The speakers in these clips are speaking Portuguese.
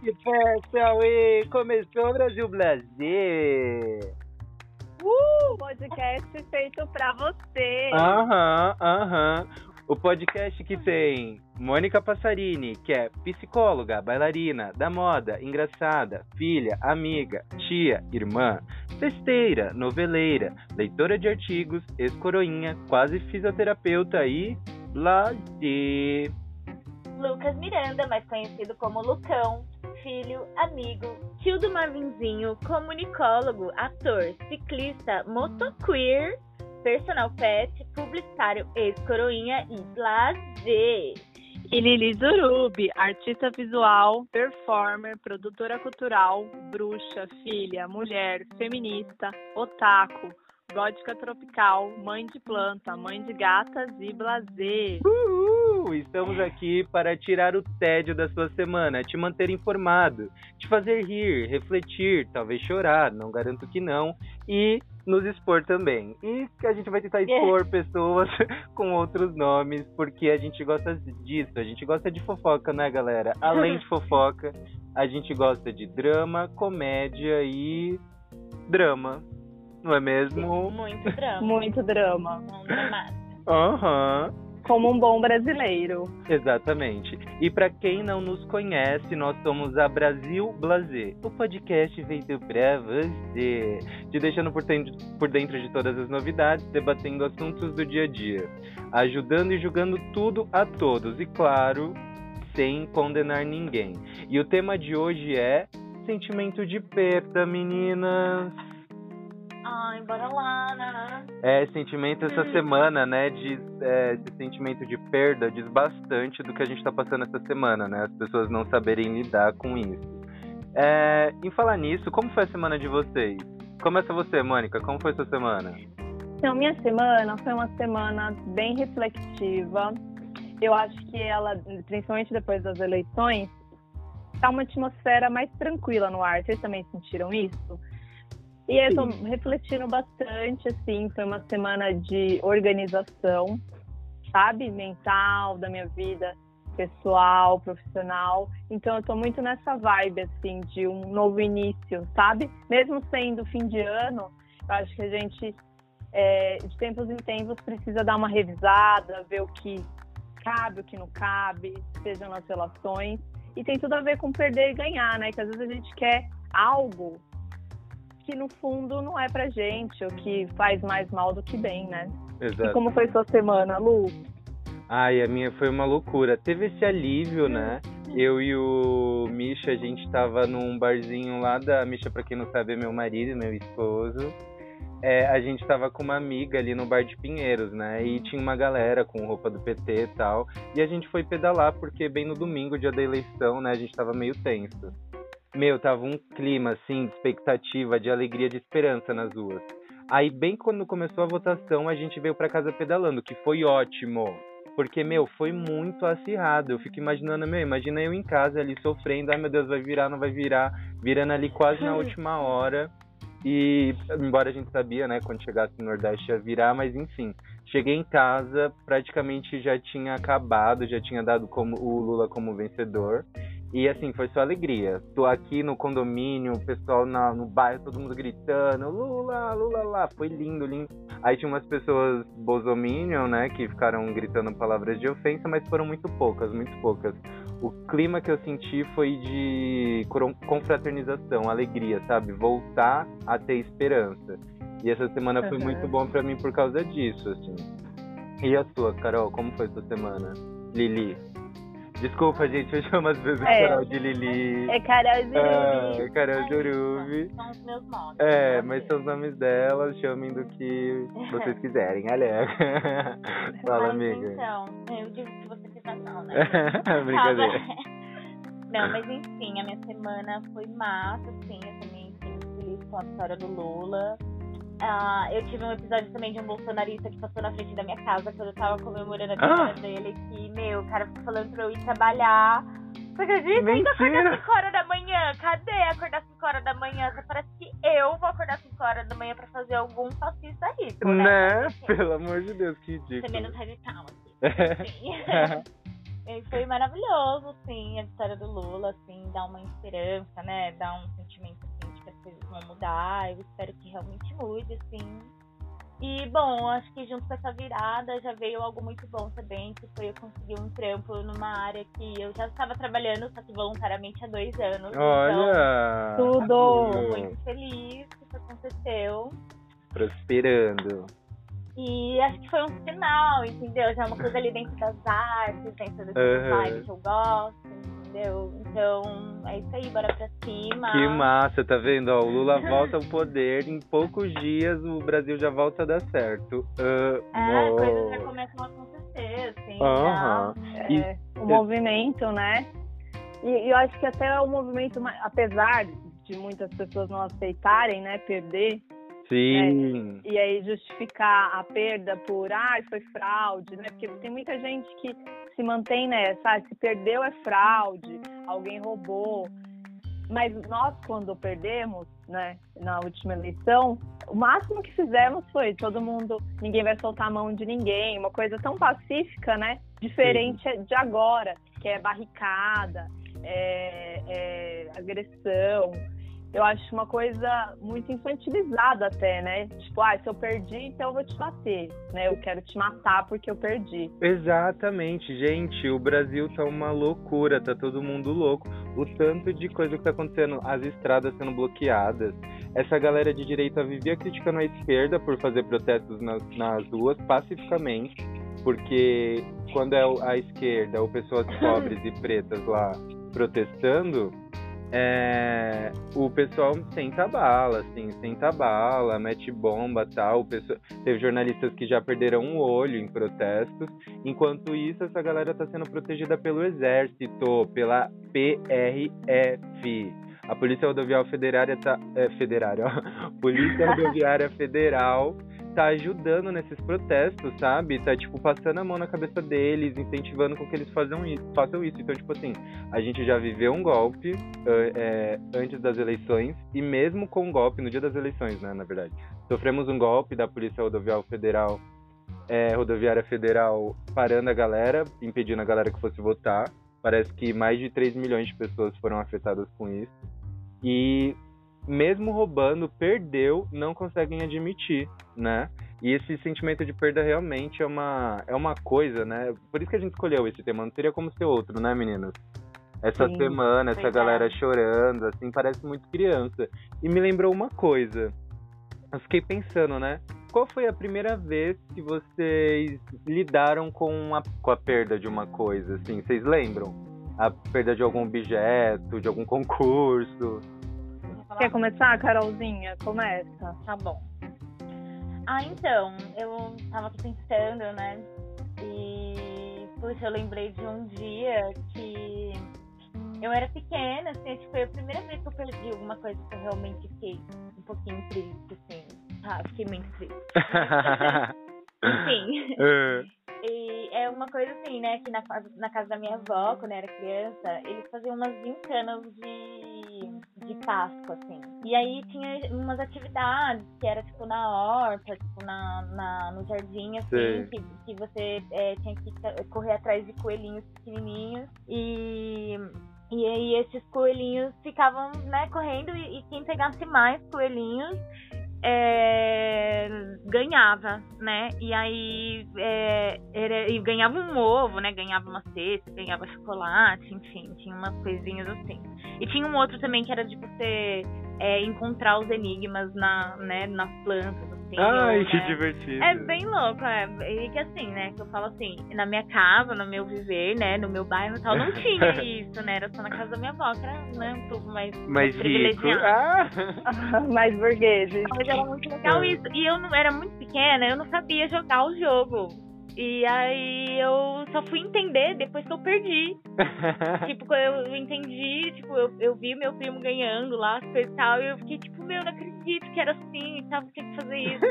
que festa, ué! Começou o Brasil Blazer! Uh, podcast feito pra você! Aham, aham. O podcast que tem Mônica Passarini, que é psicóloga, bailarina, da moda, engraçada, filha, amiga, tia, irmã, festeira, noveleira, leitora de artigos, ex-coroinha, quase fisioterapeuta e lazer. Lucas Miranda, mais conhecido como Lucão, filho, amigo, tio do Marvinzinho, comunicólogo, ator, ciclista, motoqueer, personal pet, publicitário, ex-coroinha e lazer. E Lili Zurubi, artista visual, performer, produtora cultural, bruxa, filha, mulher, feminista, otaku, gótica tropical, mãe de planta, mãe de gatas e blazer. Uhul! Estamos aqui para tirar o tédio da sua semana, te manter informado, te fazer rir, refletir, talvez chorar, não garanto que não, e nos expor também. E a gente vai tentar expor pessoas com outros nomes, porque a gente gosta disso, a gente gosta de fofoca, né, galera? Além de fofoca, a gente gosta de drama, comédia e drama. Não é mesmo? Muito drama. Muito drama. Um. Aham. Como um bom brasileiro. Exatamente. E para quem não nos conhece, nós somos a Brasil Blazer, o podcast feito pra você, te deixando por dentro, por dentro de todas as novidades, debatendo assuntos do dia a dia, ajudando e julgando tudo a todos e claro, sem condenar ninguém. E o tema de hoje é sentimento de perda, meninas. Ai, bora lá, né? É, sentimento essa Hum. semana, né? Diz, é, esse sentimento de perda diz bastante do que a gente tá passando essa semana, né? As pessoas não saberem lidar com isso. É, em falar nisso, como foi a semana de vocês? Começa você, Mônica, como foi sua semana? Então, minha semana foi uma semana bem reflexiva. Eu acho que ela, principalmente depois das eleições, tá uma atmosfera mais tranquila no ar. Vocês também sentiram isso? E eu tô refletindo bastante, assim, foi uma semana de organização, sabe? Mental, da minha vida pessoal, profissional. Então eu tô muito nessa vibe, assim, de um novo início, sabe? Mesmo sendo fim de ano, eu acho que a gente é, de tempos em tempos precisa dar uma revisada, ver o que cabe, o que não cabe, sejam nas relações. E tem tudo a ver com perder e ganhar, né? Que às vezes a gente quer algo que no fundo não é pra gente, ou que faz mais mal do que bem, né? E Exato. como foi sua semana, Lu? Ai, a minha foi uma loucura. Teve esse alívio, né? Eu e o Misha, a gente tava num barzinho lá da. Misha, pra quem não sabe, é meu marido, meu esposo. É, a gente tava com uma amiga ali no bar de Pinheiros, né? E tinha uma galera com roupa do PT e tal. E a gente foi pedalar, porque bem no domingo, dia da eleição, né? A gente tava meio tenso. Meu, tava um clima, assim, de expectativa, de alegria, de esperança nas ruas. Aí, bem quando começou a votação, a gente veio pra casa pedalando, que foi ótimo. Porque, meu, foi muito acirrado. Eu fico imaginando, meu, imagina eu em casa ali sofrendo, ai meu Deus, vai virar, não vai virar, virando ali quase na última hora. E, embora a gente sabia, né, quando chegasse no Nordeste ia virar, mas enfim. Cheguei em casa, praticamente já tinha acabado, já tinha dado como o Lula como vencedor. E assim, foi só alegria. Tô aqui no condomínio, o pessoal na, no bairro, todo mundo gritando, Lula, Lula lá. Foi lindo, lindo. Aí tinha umas pessoas bozominion, né, que ficaram gritando palavras de ofensa, mas foram muito poucas, muito poucas. O clima que eu senti foi de confraternização, alegria, sabe? Voltar a ter esperança. E essa semana foi Uhum. muito bom pra mim por causa disso, assim. E a sua, Carol, como foi sua semana? Lili. Desculpa, gente, eu chamo às vezes É. Carol de Lili. É Carol Ah, Zurubi. Carol Zurubi. São os meus nomes. É, mas são os nomes delas, chamem do que vocês quiserem, olha. Fala, Mas, amiga. Então, eu digo que você quiser não, né? Brincadeira. Não, mas enfim, a minha semana foi massa, assim, eu também fiquei feliz com a vitória do Lula. Ah, eu tive um episódio também de um bolsonarista que passou na frente da minha casa quando eu tava comemorando a vitória Ah! dele, que, meu, o cara ficou falando pra eu ir trabalhar. Você acredita? Ainda Mentira! acordar 5 horas da manhã. Cadê acordar 5 horas da manhã? Parece que eu vou acordar 5 horas da manhã pra fazer algum fascista rico, né? Né? Pelo amor de Deus, que Ser ridículo. menos radical, assim. E foi maravilhoso, assim, a vitória do Lula, assim, dá uma esperança, né? Dá um sentimento, as coisas vão mudar. Eu espero que realmente mude, assim. E, bom, acho que junto com essa virada já veio algo muito bom também, que foi eu conseguir um trampo numa área que eu já estava trabalhando, só que voluntariamente há dois anos. Olha! Então, tudo! Tô muito feliz que isso aconteceu. Prosperando. E acho que foi um sinal, entendeu? Já é uma coisa ali dentro das artes, dentro desse uhum. que eu gosto, entendeu? Então, é isso aí, bora pra cima. Que massa, tá vendo? Ó, o Lula volta ao poder, em poucos dias o Brasil já volta a dar certo. Uh, é, coisas já começam a acontecer, assim. Uhum. É, o movimento, né? E, e eu acho que até o movimento, apesar de muitas pessoas não aceitarem, né, perder, Sim. É, e aí justificar a perda por, ah, foi fraude, né? Porque tem muita gente que se mantém nessa, ah, se perdeu é fraude, alguém roubou. Mas nós, quando perdemos, né, na última eleição, o máximo que fizemos foi todo mundo, ninguém vai soltar a mão de ninguém, uma coisa tão pacífica, né? Diferente Sim. de agora, que é barricada, é, é agressão eu acho uma coisa muito infantilizada até, né? Tipo, ah, se eu perdi, então eu vou te bater, né? Eu quero te matar porque eu perdi. Exatamente, gente. O Brasil tá uma loucura, tá todo mundo louco. O tanto de coisa que tá acontecendo, as estradas sendo bloqueadas. Essa galera de direita vivia criticando a esquerda por fazer protestos nas, nas ruas pacificamente, porque quando é a esquerda ou pessoas pobres e pretas lá protestando, é, o pessoal senta bala, assim, senta bala, mete bomba tal. Pessoal, teve jornalistas que já perderam um olho em protestos. Enquanto isso, essa galera está sendo protegida pelo Exército, pela PRF. A Polícia Rodoviária Federária tá. É, federária, ó. Polícia Rodoviária Federal tá ajudando nesses protestos, sabe? Tá, tipo, passando a mão na cabeça deles, incentivando com que eles façam isso. Façam isso. Então, tipo assim, a gente já viveu um golpe é, antes das eleições, e mesmo com um golpe, no dia das eleições, né, na verdade. Sofremos um golpe da Polícia Rodoviária Federal, é, Rodoviária Federal parando a galera, impedindo a galera que fosse votar. Parece que mais de 3 milhões de pessoas foram afetadas com isso. E mesmo roubando, perdeu, não conseguem admitir, né? E esse sentimento de perda realmente é uma, é uma coisa, né? Por isso que a gente escolheu esse tema, não seria como ser outro, né, meninas? Essa Sim, semana, essa galera é. chorando, assim, parece muito criança. E me lembrou uma coisa. Eu fiquei pensando, né? Qual foi a primeira vez que vocês lidaram com a, com a perda de uma coisa, assim? Vocês lembram? A perda de algum objeto, de algum concurso? Quer começar, Carolzinha? Começa. Tá bom. Ah, então, eu tava aqui pensando, né? E, puxa, eu lembrei de um dia que eu era pequena, assim, tipo, foi a primeira vez que eu perdi alguma coisa que eu realmente fiquei um pouquinho triste, assim. Ah, fiquei muito triste. Enfim. É. E é uma coisa assim, né, que na, na casa da minha avó, quando eu era criança, eles faziam umas gincanas de, de Páscoa, assim. E aí tinha umas atividades que era, tipo, na horta, tipo, na, na, no jardim, assim, que, que você é, tinha que correr atrás de coelhinhos pequenininhos. E e aí esses coelhinhos ficavam, né, correndo e, e, quem pegasse mais coelhinhos é, ganhava, né? E aí é, era, e ganhava um ovo, né? Ganhava uma cesta, ganhava chocolate, enfim, tinha umas coisinhas assim. E tinha um outro também que era de você é, encontrar os enigmas na, né, nas plantas, assim. Ai, ou, que né? divertido. É bem louco, é. E que assim, né? Que eu falo assim, na minha casa, no meu viver, né? No meu bairro e tal, não tinha isso, né? Era só na casa da minha avó, que era né, um pouco mais, mais privilegiado. Ah. mais burgueses. Mas era muito legal isso. E eu não era muito pequena, eu não sabia jogar o jogo. E aí eu só fui entender depois que eu perdi. tipo, eu entendi, tipo, eu, eu vi meu primo ganhando lá, as coisas e tal, e eu fiquei tipo, meu, não acredito que era assim e tal, tinha que fazer isso.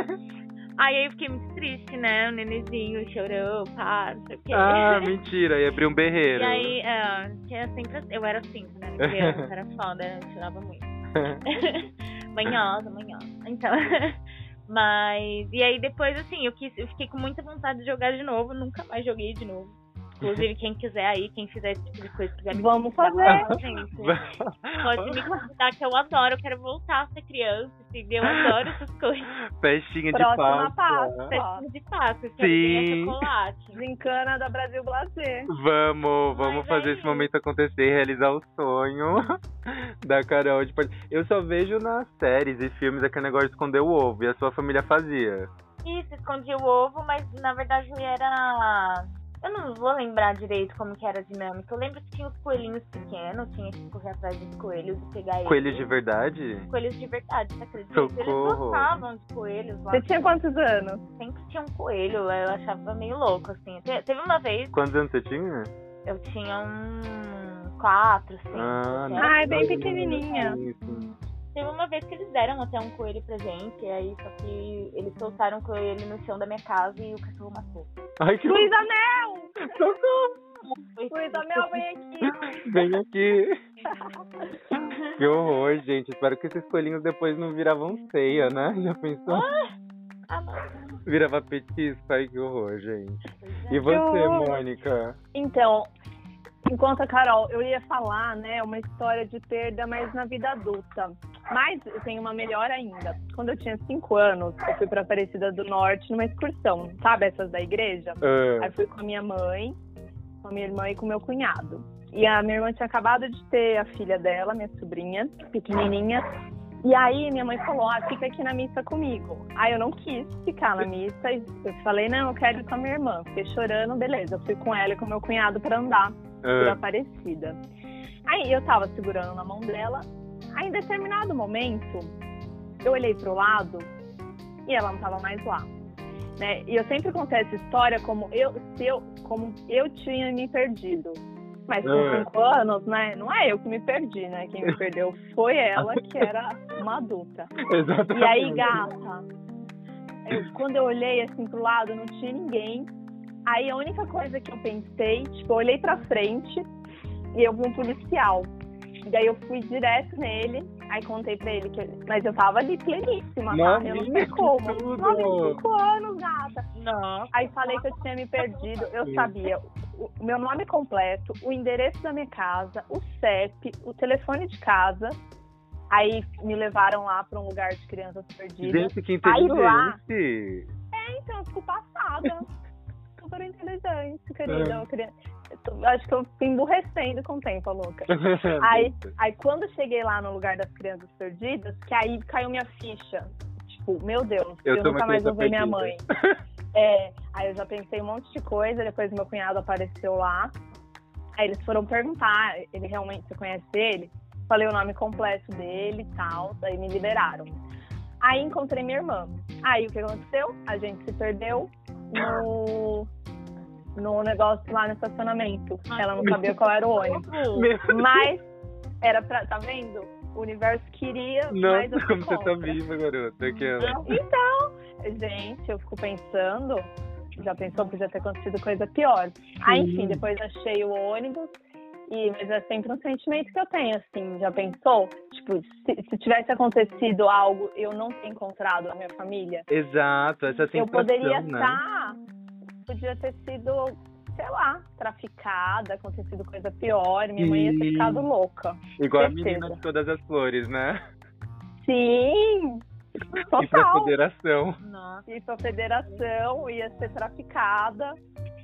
aí eu fiquei muito triste, né? O nenenzinho chorou, pá, não sei o quê. Ah, mentira, ia abrir um berreiro. E aí, é, tinha sempre assim, eu era assim, né? Criança, era foda, eu chorava muito. manhosa, manhosa. Então. Mas. E aí depois, assim, eu, quis, eu fiquei com muita vontade de jogar de novo, nunca mais joguei de novo. Inclusive, quem quiser aí, quem fizer esse tipo de coisa, quiser me Vamos fazer. gente, pode me convidar, que eu adoro. Eu quero voltar a ser criança, entendeu? Eu adoro essas coisas. Festinha de Próxima Páscoa. Páscoa. Festinha de Páscoa, Sim. chocolate. Gincana da Brasil Blazer. Vamos, vamos Mas fazer aí- esse momento acontecer, realizar o sonho da Carol de part- Eu só vejo nas séries e filmes aquele negócio de esconder o ovo, e a sua família fazia. Isso, escondi o ovo, mas na verdade era. Eu não vou lembrar direito como que era a dinâmica. Eu lembro que tinha os coelhinhos pequenos, tinha que correr atrás dos coelhos e pegar eles. Coelhos de verdade? Coelhos de verdade, você acredita? Socorro. Eles gostavam de coelhos lá. Você tinha quantos anos? Sempre tinha um coelho, eu achava meio louco, assim. Te- Teve uma vez, Quantos anos você tinha? eu tinha um quatro, cinco. Ah, assim. não. Ah, é bem pequenininha. Teve uma vez que eles deram até um coelho presente, e aí só que eles soltaram o coelho no chão da minha casa e o cachorro matou. Ai, que Luísa Mel! socorro! Luísa Mel, vem aqui. Vem aqui. Que horror, gente. Espero que esses coelhinhos depois não viravam ceia, né? Já pensou? Ah, não. Virava petisco. Ai, que horror, gente. É. E você, horror. Mônica? Então, enquanto a Carol, eu ia falar, né, uma história de perda, mas na vida adulta. Mas eu tenho uma melhor ainda. Quando eu tinha cinco anos, eu fui pra Aparecida do Norte numa excursão, sabe essas da igreja? Ah, Aí fui com a minha mãe, com a minha irmã e com meu cunhado. E a minha irmã tinha acabado de ter a filha dela, minha sobrinha, pequenininha. E aí minha mãe falou, ah, fica aqui na missa comigo. Aí eu não quis ficar na missa. Eu falei, não, eu quero ir com a minha irmã. Fiquei chorando, beleza. Eu fui com ela e com meu cunhado pra andar por ah, Aparecida. Aí eu tava segurando na mão dela. Aí em determinado momento, eu olhei pro lado e ela não tava mais lá. Né? E eu sempre contei essa história como eu, se eu, como eu tinha me perdido. Mas com cinco anos, né? Não é eu que me perdi, né? Quem me perdeu foi ela, que era uma adulta. exatamente. E aí, gata, eu- quando eu olhei assim pro lado, não tinha ninguém. Aí a única coisa que eu pensei, tipo, eu olhei pra frente e eu vi um policial. E daí eu fui direto nele, aí contei pra ele que. eu- Mas eu tava ali pleníssima, tá? Eu não sei como. tudo! 95 anos, gata. Nossa. Aí falei que eu tinha me perdido. Eu sabia o meu nome completo, o endereço da minha casa, o CEP, o telefone de casa. Aí me levaram lá pra um lugar de crianças perdidas. Gente, que Aí lá- inteligente. Então, eu fico passada. Super inteligente, querida. Eu queria- eu tô- acho que eu fui emburrecendo com o tempo, a louca. Aí, aí quando eu cheguei lá no lugar das crianças perdidas, que aí caiu minha ficha. Tipo, meu Deus, Eu eu, nunca mais vou ver minha mãe. É, aí eu já pensei um monte de coisa, depois meu cunhado apareceu lá. Aí eles foram perguntar, ele realmente, você conhece ele? Falei o nome completo dele e tal, daí me liberaram. Aí encontrei minha irmã. Aí o que aconteceu? A gente se perdeu no, no negócio lá no estacionamento. Ela não sabia qual era o ônibus. Mas era pra. Tá vendo? O universo queria, mas eu Nossa, fui como você tá viva, garota. Que ela... Então, gente, eu fico pensando. Já pensou que podia ter acontecido coisa pior. Aí, enfim, depois achei o ônibus. E, mas é sempre um sentimento que eu tenho, assim, já pensou? Tipo, se, se tivesse acontecido algo eu não ter encontrado a minha família, Exato, essa sensação, eu poderia né? estar. Podia ter sido, sei lá, traficada, acontecido coisa pior, minha mãe ia ter Sim. ficado louca. Igual a certeza. menina de todas as flores, né? Sim! E pra Total! federação. Nossa. Ir pra federação, ia ser traficada.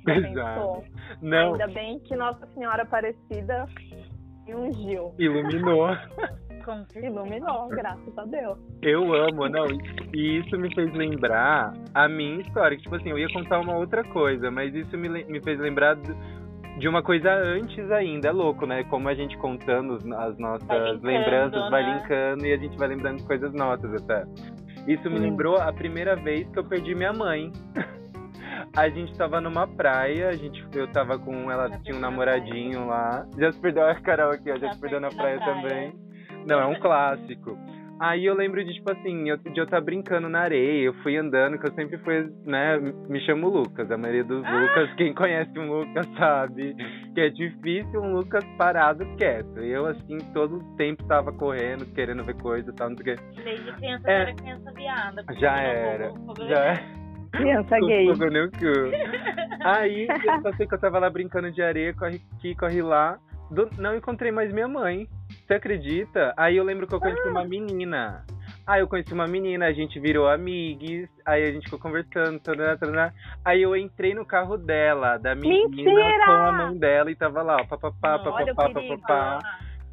Exato. Não, Ainda bem que Nossa Senhora Aparecida ungiu. iluminou. Com certeza. Iluminou, graças a Deus. Eu amo, não. E isso me fez lembrar a minha história. que, Tipo assim, eu ia contar uma outra coisa, mas isso me, me fez lembrar do- de uma coisa antes ainda. É louco, né? Como a gente contando as nossas Vai linkando, lembranças, vai né? linkando e a gente vai lembrando de coisas nossas até. Isso me Sim. lembrou a primeira vez que eu perdi minha mãe. A gente tava numa praia, a gente, eu tava com ela, Já tinha um namoradinho lá. Já se perdeu a Carol aqui, ó, já, Já se perdeu na praia, praia. também. Não, é um clássico. Aí eu lembro de, tipo assim, eu, de eu estar brincando na areia, eu fui andando, que eu sempre fui, né, me chamo Lucas, a maioria dos Ah! Lucas, quem conhece um Lucas sabe que é difícil um Lucas parado quieto. Eu, assim, todo o tempo tava correndo, querendo ver coisa e tal, não sei o quê. Desde criança É. eu era criança viada. porque Já era, vou- já é. Criança Com gay. Aí eu só sei que eu tava lá brincando de areia, corre aqui, corre lá. Do- não encontrei mais minha mãe. Você acredita? Aí eu lembro que eu conheci uma menina. Aí eu conheci uma menina, a gente virou amigos, aí a gente ficou conversando, tarará, tarará. aí eu entrei no carro dela, da menina Mentira! com a mãe dela e tava lá, ó, papapá, papapá, papapá.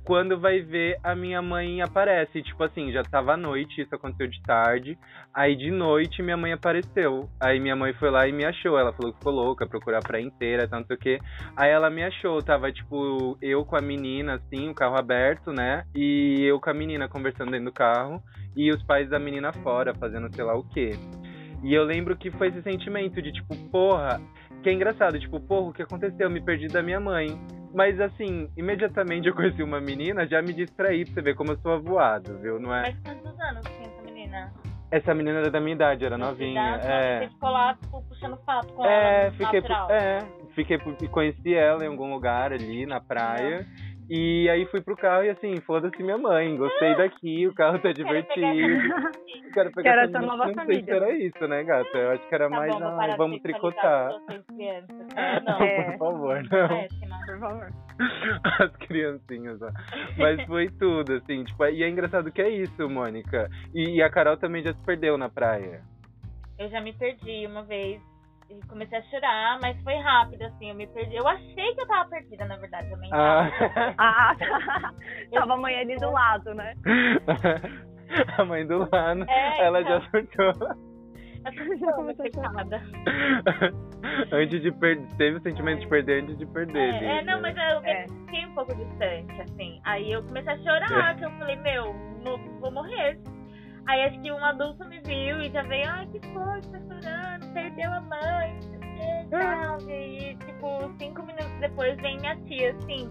Quando vai ver, a minha mãe aparece. Tipo assim, já tava à noite, isso aconteceu de tarde. Aí de noite minha mãe apareceu. Aí minha mãe foi lá e me achou. Ela falou que ficou louca, procurar pra inteira, tanto quê. Aí ela me achou. Tava, tipo, eu com a menina, assim, o carro aberto, né? E eu com a menina conversando dentro do carro. E os pais da menina fora, fazendo sei lá o quê. E eu lembro que foi esse sentimento de, tipo, porra. Que é engraçado, tipo, porra, o que aconteceu? Eu me perdi da minha mãe. Mas assim, imediatamente eu conheci uma menina, já me distraí pra você ver como eu sou avoado, viu? Não é? Mas quantos anos tinha essa menina? Essa menina era da minha idade, era novinha. Idade, É. Você ficou lá, tipo, puxando papo com É, ela, fiquei, natural. é, fiquei, conheci ela em algum lugar ali na praia. E aí fui pro carro e assim, foda-se minha mãe, gostei daqui, o carro tá divertido. Quero pegar Quero essa nova Não sei se família. era isso, né, gata? Eu acho que era Tá mais, bom, ah, vamos tricotar. Não, É. Por favor, não. péssima. Por favor. As criancinhas, ó. Mas foi tudo, assim, tipo, e é engraçado que é isso, Mônica. E, e a Carol também já se perdeu na praia. Eu já me perdi uma vez e comecei a chorar, mas foi rápido, assim, eu me perdi. Eu achei que eu tava perdida, na verdade, tava. Ah. Ah, tá. Tava a mãe ali do lado, né? a mãe do Lano, É, ela então. já surtou. Antes de perder, teve o sentimento de perder antes de perder. É, é, não, mas eu É. fiquei um pouco distante, assim. Aí eu comecei a chorar, que eu falei, meu, vou morrer. Aí acho que um adulto me viu e já veio, ai, que foi, tá chorando, perdeu a mãe, não sei o que, tal. E aí, tipo, cinco minutos depois vem minha tia, assim,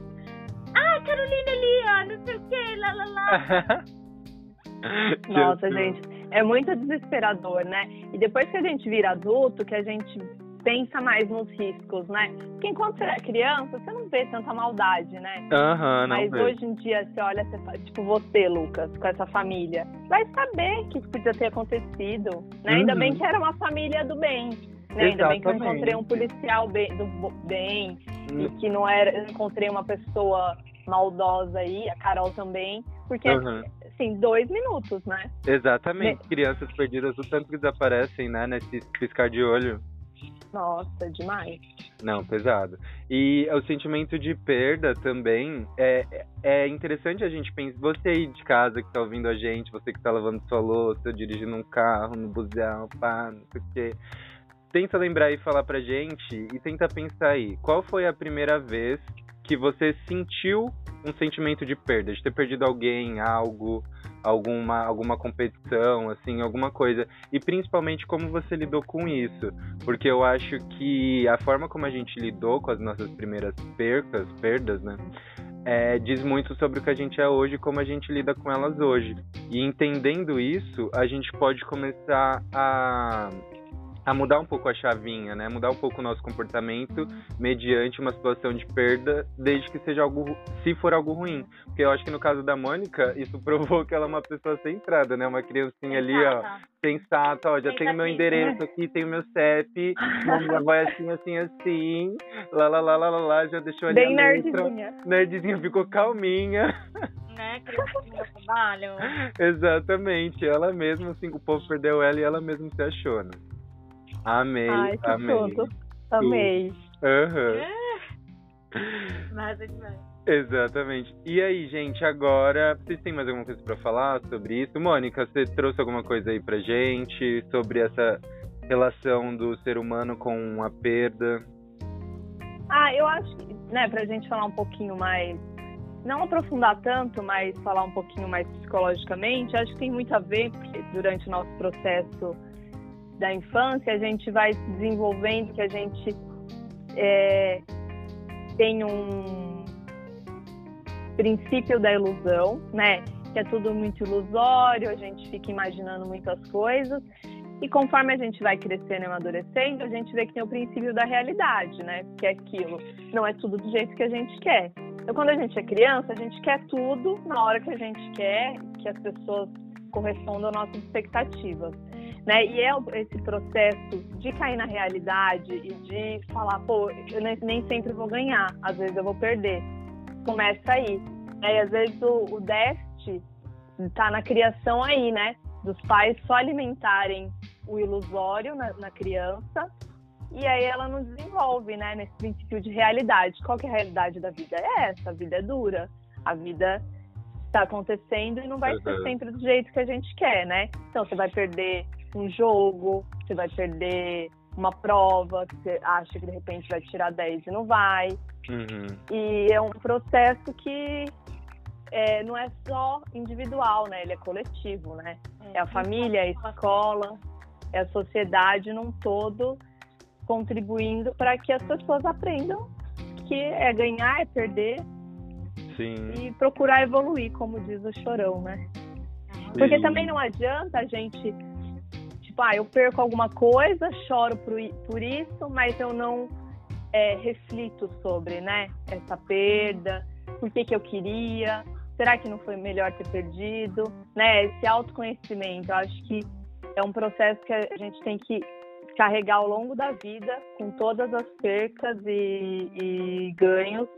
ah, Carolina ali, ó, não sei o que, lá, lá, lá. Nossa, gente, é muito desesperador, né? E depois que a gente vira adulto, que a gente pensa mais nos riscos, né? Porque enquanto você é criança, você não vê tanta maldade, né? Aham, não Mas vejo. hoje em dia, você olha, você fala, tipo você, Lucas, com essa família, vai saber que isso podia ter acontecido, né? Ainda Uhum. bem que era uma família do bem, né? Ainda bem que eu encontrei um policial bem, do bem, e Hum, que não era, eu encontrei uma pessoa maldosa aí, a Carol também, porque, aham. assim, dois minutos, né? Exatamente. Crianças perdidas, o tanto que desaparecem, né, nesse piscar de olho. Nossa, demais. Não, pesado. E o sentimento de perda também é, é interessante a gente pensar. Você aí de casa que tá ouvindo a gente, você que tá lavando sua louça, dirigindo um carro, no busão, pá, não sei o quê. Tenta lembrar e falar pra gente e tenta pensar aí. Qual foi a primeira vez que você sentiu um sentimento de perda? De ter perdido alguém, algo, alguma, alguma competição, assim, alguma coisa. E principalmente como você lidou com isso. Porque eu acho que a forma como a gente lidou com as nossas primeiras percas, perdas, né? é, diz muito sobre o que a gente é hoje e como a gente lida com elas hoje. E entendendo isso, a gente pode começar a, a mudar um pouco a chavinha, né? Mudar um pouco o nosso comportamento mediante uma situação de perda, desde que seja algo, se for algo ruim. Porque eu acho que no caso da Mônica, isso provou que ela é uma pessoa centrada, né? Uma criancinha ali, ó, sensata, ó, já tenho meu Pensativa. endereço aqui, tenho meu CEP, minha avó é assim, assim, assim, lá, lá, lá, lá, lá, lá, já deixou ali Bem nerdzinha. Nerdzinha ficou calminha. Né, criancinha trabalho. Exatamente, ela mesma, assim, o povo perdeu ela e ela mesma se achou, né? Amei, Ai, que amei. Amei. Aham, Mas é demais. exatamente. E aí, gente, agora, vocês têm mais alguma coisa pra falar sobre isso? Mônica, você trouxe alguma coisa aí pra gente sobre essa relação do ser humano com a perda? Ah, eu acho que, né, pra gente falar um pouquinho mais, não aprofundar tanto, mas falar um pouquinho mais psicologicamente, acho que tem muito a ver, porque durante o nosso processo da infância, a gente vai se desenvolvendo, que a gente é, tem um princípio da ilusão, né? Que é tudo muito ilusório, a gente fica imaginando muitas coisas. E conforme a gente vai crescendo e amadurecendo, a gente vê que tem o princípio da realidade, né? Que é aquilo, não é tudo do jeito que a gente quer. Então, quando a gente é criança, a gente quer tudo na hora que a gente quer, que as pessoas correspondam às nossas expectativas. Né? E é esse processo de cair na realidade e de falar, pô, eu nem sempre vou ganhar, às vezes eu vou perder. Começa aí. Né? E às vezes o, o déficit está na criação aí, né? Dos pais só alimentarem o ilusório na, na, criança e aí ela não desenvolve, né? Nesse princípio de realidade. Qual que é a realidade da vida? É essa, a vida é dura. A vida está acontecendo e não vai uhum. ser sempre do jeito que a gente quer, né? Então você vai perder um jogo, você vai perder uma prova, que você acha que de repente vai tirar 10 e não vai. Uhum. E é um processo que é, não é só individual, né? Ele é coletivo, né? É, é a família, é a escola, é a sociedade num todo contribuindo para que as pessoas aprendam que é ganhar, é perder Sim. e procurar evoluir, como diz o Chorão, né? Sim. Porque também não adianta a gente tipo, ah, eu perco alguma coisa, choro por, por isso, mas eu não é, reflito sobre, né, essa perda, por que, que eu queria, será que não foi melhor ter perdido, né, esse autoconhecimento, eu acho que é um processo que a gente tem que carregar ao longo da vida, com todas as percas e, e ganhos,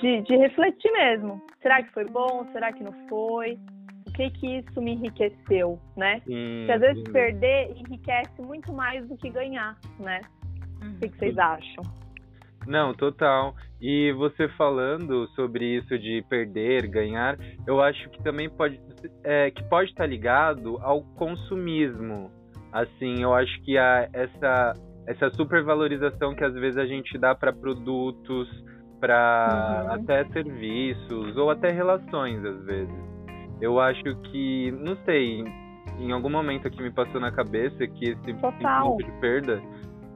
de, de refletir mesmo. Será que foi bom? Será que não foi? Que que isso me enriqueceu, né? Sim, Porque às vezes sim. perder enriquece muito mais do que ganhar, né? O que, que vocês acham? Não, total. E você falando sobre isso de perder, ganhar, eu acho que também pode é, que pode estar ligado ao consumismo. Assim, eu acho que a, essa essa supervalorização que às vezes a gente dá para produtos, para uhum. até serviços ou até relações às vezes. Eu acho que, não sei, em algum momento aqui me passou na cabeça que esse tipo de perda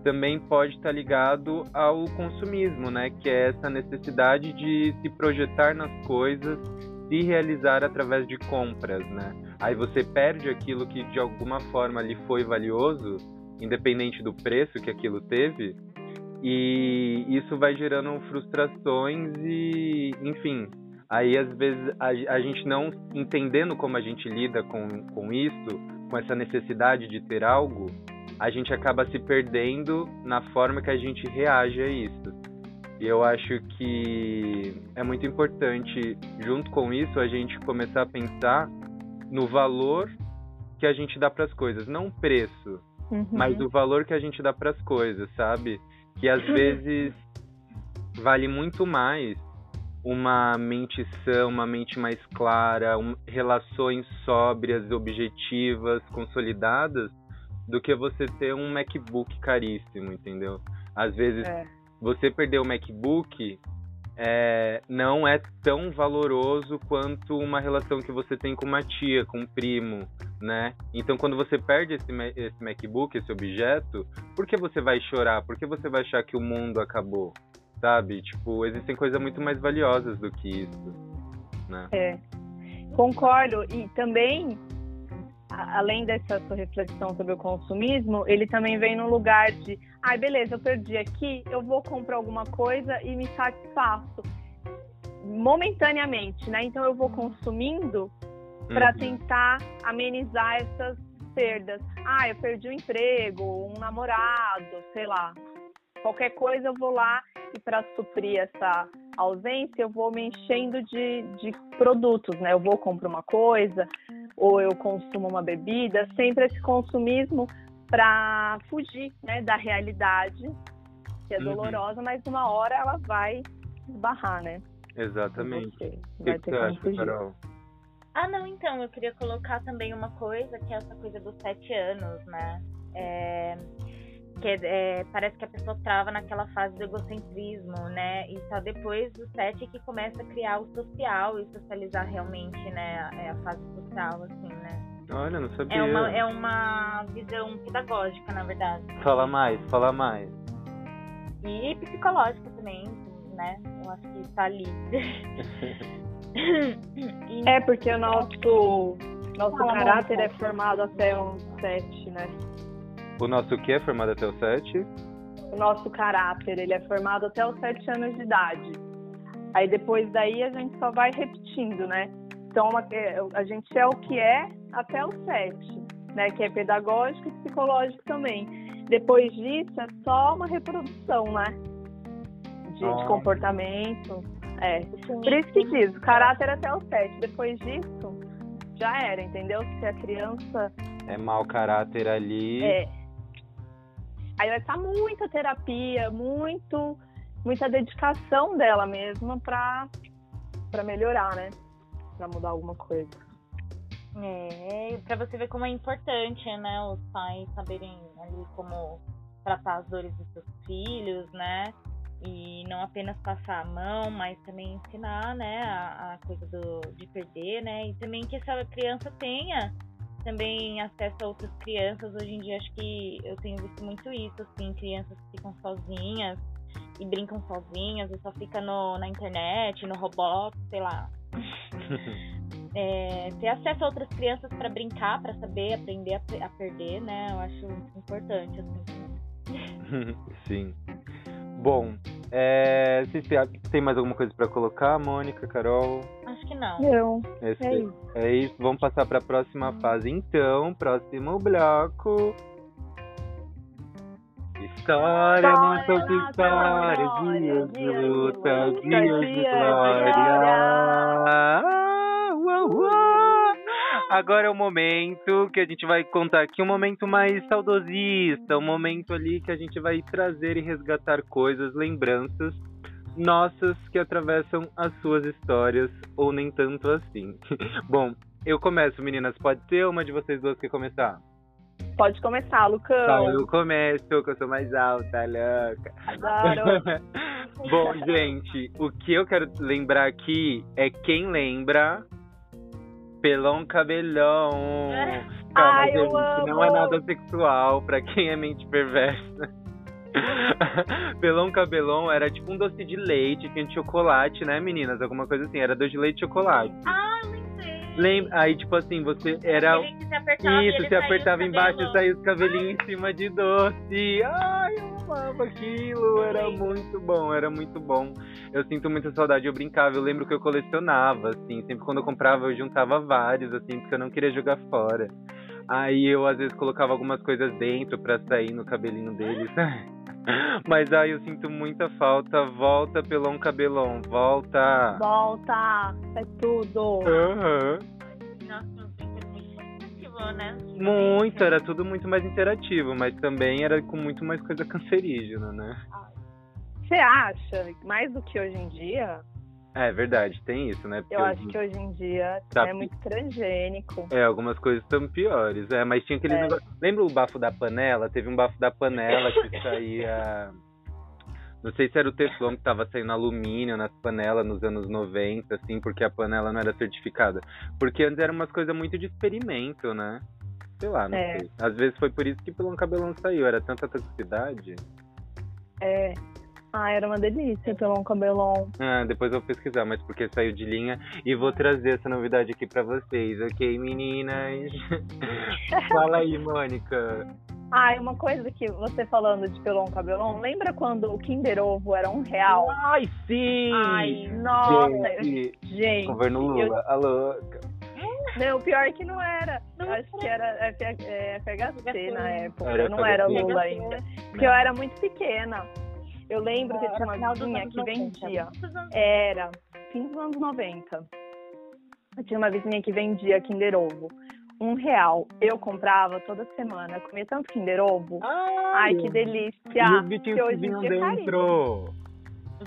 também pode estar ligado ao consumismo, né? Que é essa necessidade de se projetar nas coisas, se realizar através de compras, né? Aí você perde aquilo que de alguma forma lhe foi valioso, independente do preço que aquilo teve, e isso vai gerando frustrações e, enfim, Aí, às vezes, a, a gente não entendendo como a gente lida com, com isso, com essa necessidade de ter algo, a gente acaba se perdendo na forma que a gente reage a isso. E eu acho que é muito importante, junto com isso, a gente começar a pensar no valor que a gente dá para as coisas, não o preço, uhum. mas o valor que a gente dá para as coisas, sabe? Que às vezes vale muito mais uma mente sã, uma mente mais clara, um, relações sóbrias, objetivas, consolidadas, do que você ter um MacBook caríssimo, entendeu? Às vezes, é. você perder o MacBook é, não é tão valoroso quanto uma relação que você tem com uma tia, com um primo, né? Então, quando você perde esse, esse MacBook, esse objeto, por que você vai chorar? Por que você vai achar que o mundo acabou? Sabe? Tipo, existem coisas muito mais valiosas do que isso, né? É, concordo. E também, além dessa sua reflexão sobre o consumismo, ele também vem no lugar de, ai, ah, beleza, eu perdi aqui, eu vou comprar alguma coisa e me satisfaço momentaneamente, né? Então eu vou consumindo para uhum. tentar amenizar essas perdas. Ah, eu perdi o um emprego, um namorado, sei lá. Qualquer coisa eu vou lá e para suprir essa ausência eu vou me enchendo de, de produtos, né? Eu vou comprar uma coisa ou eu consumo uma bebida, sempre esse consumismo para fugir né, da realidade, que é uhum. dolorosa, mas uma hora ela vai esbarrar, né? Exatamente. O que, que você acha, Carol? Ah, não, então, eu queria colocar também uma coisa, que é essa coisa dos sete anos, né? É, que é, parece que a pessoa trava naquela fase do egocentrismo, né? E só depois do sete que começa a criar o social e socializar realmente, né? É a fase social, assim, né? Olha, não sabia. É uma, é uma visão pedagógica, na verdade. Fala mais, fala mais. E psicológica também, né? Eu acho que está ali. é porque o nosso, nosso caráter é formado até um sete, né? O nosso que é formado até os 7? O nosso caráter, ele é formado até os 7 anos de idade. Aí depois daí a gente só vai repetindo, né? Então a gente é o que é até os 7. né? Que é pedagógico e psicológico também. Depois disso, é só uma reprodução, né? De, de comportamento. É. Por isso que diz, o caráter até o 7. Depois disso, já era, entendeu? Se a criança. É mau caráter ali. É. Aí vai estar muita terapia, muito, muita dedicação dela mesma pra, pra melhorar, né? Pra mudar alguma coisa. É, pra você ver como é importante, né? Os pais saberem ali como tratar as dores dos seus filhos, né? E não apenas passar a mão, mas também ensinar, né? A, a coisa do, de perder, né? E também que essa criança tenha também acesso a outras crianças. Hoje em dia acho que eu tenho visto muito isso, assim, crianças que ficam sozinhas e brincam sozinhas, e só fica no, na internet, no Roblox, sei lá. é, ter acesso a outras crianças para brincar, para saber, aprender a, a, perder, né? Eu acho importante, assim. Sim. Bom, é, vocês tem mais alguma coisa para colocar, Mônica, Carol? Acho que não. Não. Esse, é, isso. é isso. Vamos passar para a próxima fase. Então, próximo bloco. História, muitas histórias, dias de luta, dias de glória. Agora é o momento que a gente vai contar aqui um momento mais saudosista, um momento ali que a gente vai trazer e resgatar coisas, lembranças nossas que atravessam as suas histórias, ou nem tanto assim. Bom, eu começo, meninas. Pode ser uma de vocês duas que começar? Pode começar, Lucão. Tá, eu começo, que eu sou mais alta, louca. Adoro. Bom, gente, o que eu quero lembrar aqui é quem lembra Pelão cabelão. Calma, Ai, gente, não é nada sexual pra quem é mente perversa. Pelão cabelão era tipo um doce de leite, tinha chocolate, né, meninas? Alguma coisa assim, era doce de leite e chocolate. Ah, lembrei. Lembra? Aí, tipo assim, você era. Se apertava, Isso, você apertava embaixo e saía os cabelinhos em cima de doce. Ai, eu amava aquilo. Era muito bom, era muito bom. Eu sinto muita saudade, eu brincava. Eu lembro que eu colecionava, assim. Sempre quando eu comprava, eu juntava vários, assim, porque eu não queria jogar fora. Aí eu às vezes colocava algumas coisas dentro para sair no cabelinho deles. Mas aí eu sinto muita falta. Volta, pelão cabelão. Volta. Volta. É tudo. Uhum. Né? Muito, era tudo muito mais interativo, mas também era com muito mais coisa cancerígena, né? Você acha? Mais do que hoje em dia? É verdade, tem isso, né? Porque eu acho que hoje em dia tá... é muito transgênico. É, algumas coisas estão piores. É, mas tinha aquele é. negócio. Lembra o bafo da panela? Teve um bafo da panela que saía. Não sei se era o Teflon que tava saindo alumínio nas panelas nos anos 90, assim, porque a panela não era certificada. Porque antes eram umas coisas muito de experimento, né? Sei lá, não é. sei. Às vezes foi por isso que pelo cabelão saiu, era tanta toxicidade. É, ah, era uma delícia um cabelão. Ah, depois eu vou pesquisar, mas porque saiu de linha e vou trazer essa novidade aqui pra vocês, ok, meninas? Fala aí, Mônica. Ah, uma coisa que você falando de pelão cabelão, lembra quando o Kinder Ovo era um real? Ai, sim! Ai, nossa! Gente, gente governo Lula, eu... a louca. Não, pior que não era. Não Acho que era FHC na época. Era não era Lula ainda. Porque eu era muito pequena. Eu lembro que tinha uma vizinha que vendia. Era, fim dos anos 90. Eu tinha uma vizinha que vendia Kinder Ovo. Um real. Eu comprava toda semana. comia tanto Kinder Ovo. Ai, Ai que delícia. que hoje em dia é dentro.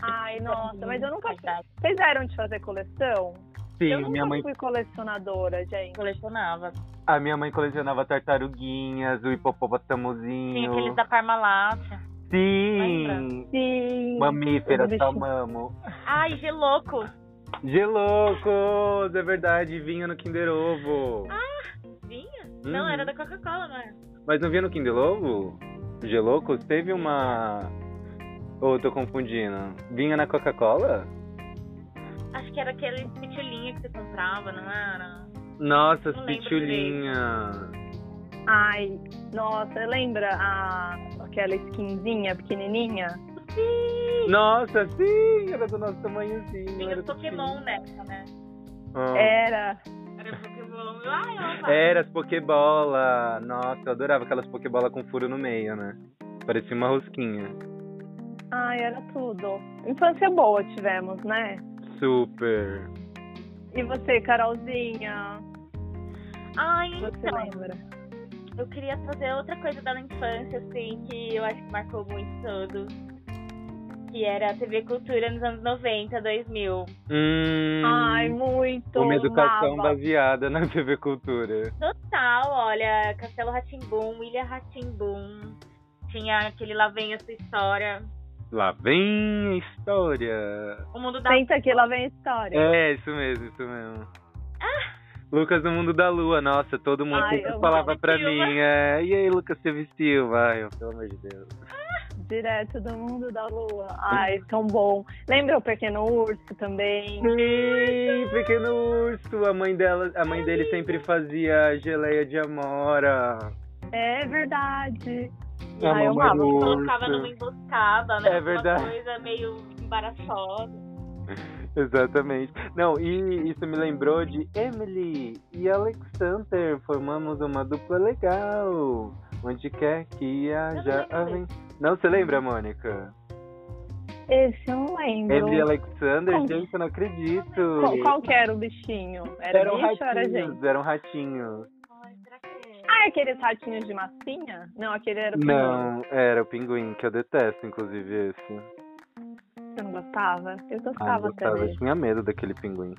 Ai, nossa, mas eu nunca. Vocês eram de fazer coleção? Sim, eu nunca minha mãe. fui colecionadora, gente. Colecionava. A minha mãe colecionava tartaruguinhas, o hipopótamozinho. Tinha aqueles da Parmalat. Sim! Sim! Mamíferas, salmamo. Ai, geloco! Gelocos! É verdade, vinha no Kinder Ovo. Ah, Uhum. Não, era da Coca-Cola, não é? Mas não vinha no Kinder Ovo? Gelocos? Teve uma. Ou oh, tô confundindo? Vinha na Coca-Cola? Acho que era aquele pitulinha que você comprava, não era? Nossa, pitulinha. Ai, nossa, lembra a, aquela skinzinha pequenininha? Sim! Nossa, sim! Era do nosso tamanhozinho. Tinha Pokémon nessa, né? Ah. Era. Era Pokémon Era as Pokébola. Nossa, eu adorava aquelas Pokébola com furo no meio, né? Parecia uma rosquinha. Ai, era tudo. Infância boa tivemos, né? Super. E você, Carolzinha? Ai, Você então, lembra? eu queria trazer outra coisa da infância, assim, que eu acho que marcou muito todos. Que era a TV Cultura nos anos 90, 2000. Hum, Ai, muito. uma educação amava. baseada na TV Cultura. Total, olha, Castelo Ratimbum, Ilha Ratimbum. Tinha aquele Lá Vem a Sua História. Lá vem a história. O Mundo da Senta aqui, lá vem a história. É, isso mesmo, isso mesmo. Lucas do Mundo da Lua, nossa, todo mundo Ai, falava pra mim, é, e aí, Lucas, você vestiu? Ai, pelo amor de Deus. Direto do mundo da lua. Ai, tão bom. Lembra o Pequeno Urso também? Sim, pequeno urso, a mãe dela, a mãe dele sempre fazia geleia de amora. É verdade. A Ai, eu amava. colocava numa emboscada, né? É Uma verdade. coisa meio embaraçosa. Exatamente. Não, e isso me lembrou de Emily e Alexander. Formamos uma dupla legal. Onde quer que ia, Eu já não você lembra, Mônica? Esse eu não lembro. Emily e Alexander, Como? gente, eu não acredito. Qual, qual que era o bichinho? Era eram bicho ou era ratinhos, gente? eram ratinhos. É? Ah, aqueles ratinhos de massinha? Não, aquele era o pinguim. Não, era o pinguim, que eu detesto, inclusive, esse. Você não gostava? Eu Ah, gostava eu até gostava, eu tinha medo daquele pinguim.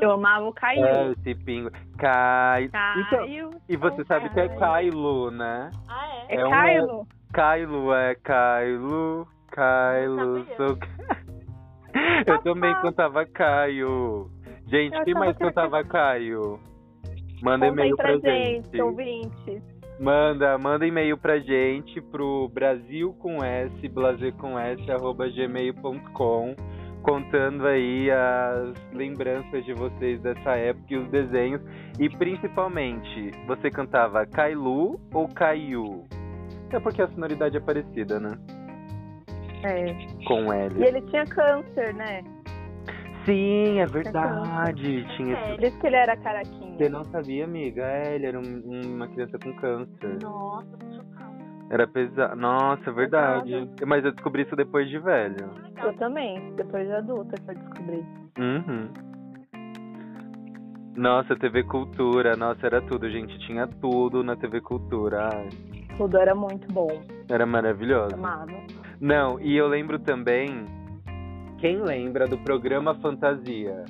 Eu amava o Caio. É, esse pinguim. Cai. Então, Caio. e você sabe que é Caio. Kylo, né? Ah, é? É É um- Kylo? É Kylo, Kylo, sou... Eu também cantava Caio. Gente, Eu quem mais que cantava Caio? Manda Contem e-mail pra pra gente, gente. Manda, manda e-mail pra gente pro Brasil com S, blazer com S, arroba gmail.com, contando aí as lembranças de vocês dessa época e os desenhos. E principalmente, você cantava Kailu ou Caiu? É porque a sonoridade é parecida, né? É. Com E L. ele tinha câncer, né? Sim, é verdade. Tinha esse... Por isso que ele era caraquinha. Você não sabia, amiga? É, ele era um- uma criança com câncer. Nossa. Era pesado. Nossa, é verdade. Mas eu descobri isso depois de velho. Eu também, depois de adulta que eu descobri. Uhum. Nossa, TV Cultura. Nossa, era tudo, gente. Tinha tudo na TV Cultura. Ai, Tudo era muito bom. era maravilhoso. Amava. Não, e eu lembro também. Quem lembra do programa Fantasia?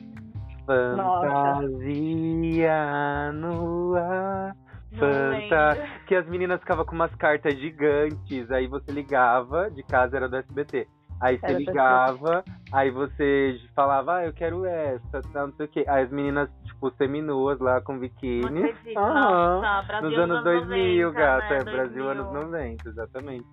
Nossa. Fantasia no ar. Fanta... Que as meninas ficavam com umas cartas gigantes, aí você ligava, de casa era do SBT. Aí você Era ligava, aí você falava, ah, eu quero essa, tá, não sei o quê. Aí as meninas, tipo, seminuas lá com biquíni. Brasil Nos anos 2000, 90, gata. né? É, Brasil 2000. anos 90, exatamente.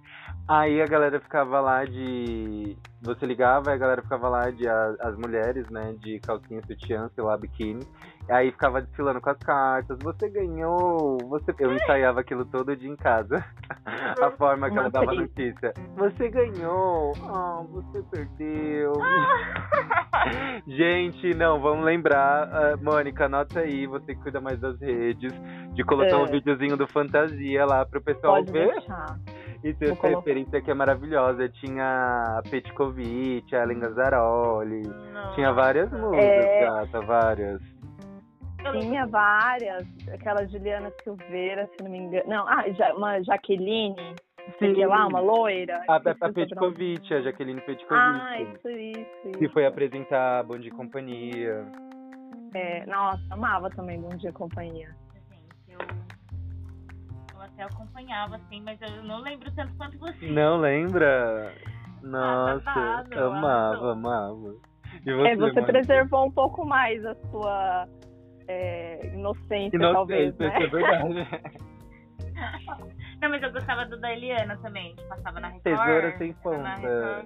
Aí a galera ficava lá de. Você ligava, aí a galera ficava lá de. As mulheres, né? De calcinha, sutiã, sei lá, biquíni. Aí ficava desfilando com as cartas. Você ganhou. Você... Eu ensaiava aquilo todo dia em casa. a forma que Uma ela dava notícia. Você ganhou. Ah, você perdeu. Gente, não, vamos lembrar. ah, Mônica, anota aí, você que cuida mais das redes, de colocar É. um videozinho do Fantasia lá pro pessoal Pode ver. deixar. E ter essa colocar. referência que é maravilhosa. Tinha a Petkovic, a Ellen Gazzaroli. Não. Tinha várias músicas, É. gata, várias. Tinha várias. Aquela Juliana Silveira, se não me engano. Não, ah, uma Jaqueline, sei lá, uma loira. A, a. Petkovic, a Jaqueline Petkovic. Ah, isso, isso, isso. que foi apresentar Bom de Companhia. É, nossa, amava também Bom Dia Companhia. Gente, eu, eu até acompanhava, assim, mas eu não lembro tanto quanto você. Não lembra? Nossa, babado, amava, arrasou. amava. E você, é, você preservou um pouco mais a sua é, inocência, talvez, Inocência, né? isso é verdade. Não, mas eu gostava do da Eliana também, que passava na Record. Tesoura sem ponta.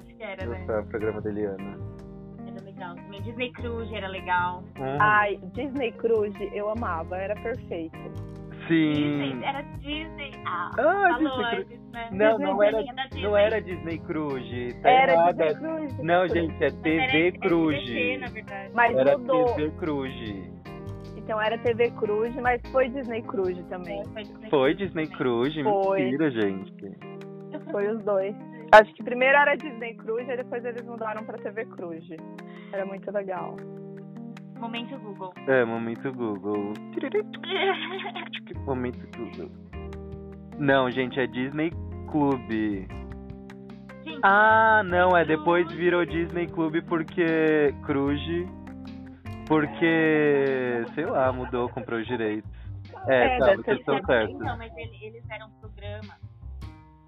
Acho que era, né? Gostava do programa da Eliana. Era legal. Também Disney Cruise era legal. Uhum. Ai, Disney Cruise, eu amava, era perfeito. Sim. Disney, era Disney. Ah, Ah, falou Disney antes, né? Não, Disney não era, não era Disney Cruise. Tá era errada. Disney Cruise. Não, gente, é Mas era TV Cruise. na verdade. Mas Era mudou. TV Cruise. Então era TV Cruz, mas foi Disney Cruz também. Foi Disney Foi. Cruz? Foi. Mentira, gente. Foi os dois. Acho que primeiro era Disney Cruz e depois eles mudaram pra TV Cruz. Era muito legal. Momento Google. É, momento Google. Momento Google. Não, gente, é Disney Clube. Gente, Ah, não, é depois virou Disney Clube porque Cruz. Porque, sei lá, mudou, comprou os direitos. É, É, tá, vocês estão sido. certos. Então, mas ele- eles eram um programa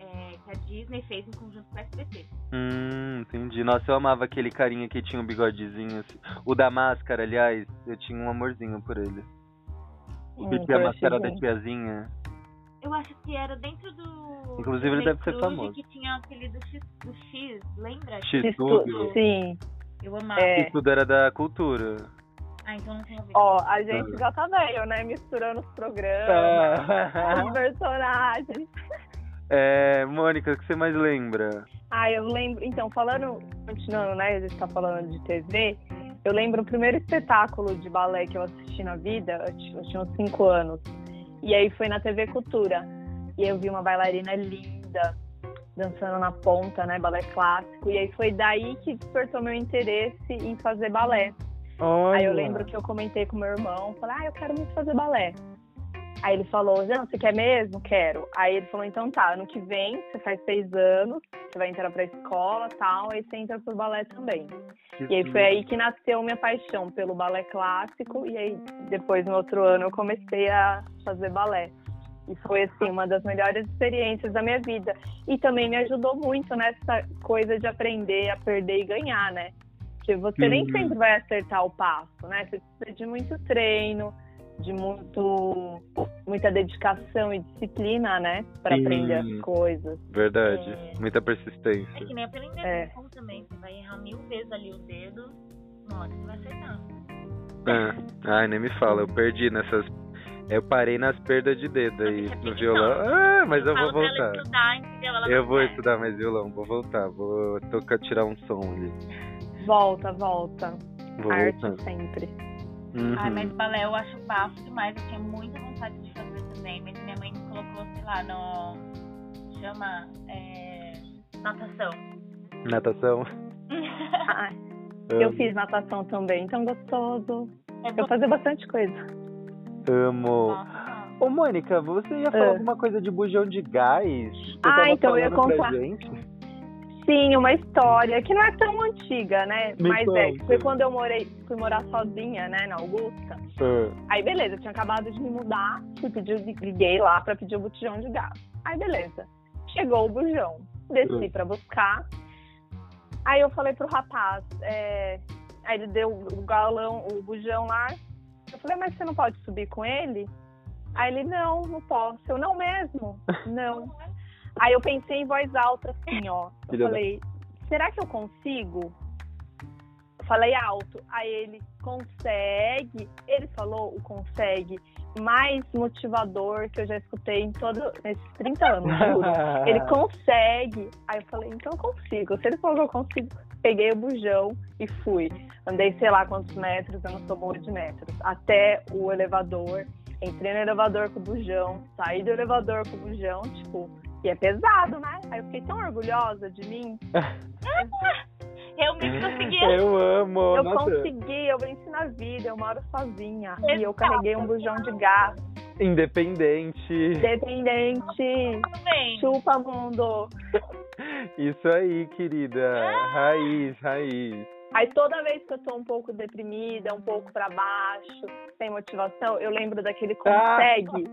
é, que a Disney fez em conjunto com o SBT. Hum, entendi. Nossa, eu amava aquele carinha que tinha um bigodezinho assim. O da máscara, aliás, eu tinha um amorzinho por ele. O que Hum, tinha a máscara da assim. tiazinha. Eu acho que era dentro do. Inclusive, ele Disney deve ser famoso. que tinha aquele do X, do X lembra? X Isso- tudo. Sim. Eu amava. É. Isso tudo era da cultura. Ah, então não tem a ver. Ó, a gente Ah. já tá velho, né? Misturando os programas, Ah. os personagens. É, Mônica, o que você mais lembra? Ah, eu lembro. Então, falando, continuando, né? A gente tá falando de TV. Eu lembro o primeiro espetáculo de balé que eu assisti na vida, eu tinha, eu tinha uns 5 anos. E aí foi na TV Cultura. E eu vi uma bailarina linda dançando na ponta, né? Balé clássico. E aí foi daí que despertou meu interesse em fazer balé. Olha. Aí eu lembro que eu comentei com meu irmão, falei, ah, eu quero muito fazer balé. Aí ele falou, não, você quer mesmo? Quero. Aí ele falou, então tá, ano que vem, você faz seis anos, você vai entrar pra escola tal, aí você entra pro balé também. Que E aí foi aí que nasceu minha paixão pelo balé clássico, e aí depois no outro ano eu comecei a fazer balé. E foi assim, uma das melhores experiências da minha vida. E também me ajudou muito nessa coisa de aprender a perder e ganhar, né? Porque você nem Sim. sempre vai acertar o passo, né? Você precisa de muito treino, de muito, muita dedicação e disciplina, né? Para aprender as coisas. Verdade. É. Muita É persistência. que nem aprender É. também. Você vai errar mil vezes ali o dedo, uma hora você vai acertar. É. Ai, nem me fala, eu perdi nessas. Eu parei nas perdas de dedo aí no é violão. Ah, mas eu falo vou voltar. estudar, Eu vou quer. estudar mais violão, vou voltar, vou tocar, tirar um som ali. Volta, volta. Vou Arte sempre. Uhum. Ai, mas balé eu acho bafo demais. Eu tinha muita vontade de fazer também, mas minha mãe me colocou, sei lá, no. Chama. É... Natação. Natação. Ah, eu fiz natação também, tão gostoso. É Eu fazia bastante coisa. Amo. Nossa. Ô, Mônica, você ia falar Ah. alguma coisa de bujão de gás? Você Ah, então eu ia contar. Sim, uma história que não é tão antiga, né? Me Mas é, foi quando eu morei, fui morar sozinha, né, na Augusta. Aí beleza, eu tinha acabado de me mudar, fui pedir, liguei lá pra pedir o botijão de gás. Aí beleza, chegou o bujão, desci Hum. pra buscar. Aí eu falei pro rapaz, é, aí ele deu o galão, o bujão lá. Eu falei, mas você não pode subir com ele? Aí ele, não, não posso. Eu, não mesmo? Não. Aí eu pensei em voz alta assim, ó. Eu falei, será que eu consigo? Eu falei alto. Aí ele, consegue. Ele falou o consegue mais motivador que eu já escutei em todos esses 30 anos, juro. Ele consegue. Aí eu falei, então eu consigo. Se ele falou que eu consigo, peguei o bujão e fui. Andei sei lá quantos metros, eu não sou boa de metros. Até o elevador. Entrei no elevador com o bujão, saí do elevador com o bujão, tipo, e é pesado, né? Aí eu fiquei tão orgulhosa de mim. Realmente consegui. Eu amo. Eu nossa. consegui, eu venci na vida, eu moro sozinha. E eu carreguei um bujão de gás. Independente. Dependente. Também. Chupa, mundo. Isso aí, querida. Raiz, raiz. Aí toda vez que eu tô um pouco deprimida, um pouco pra baixo, sem motivação, eu lembro daquele consegue.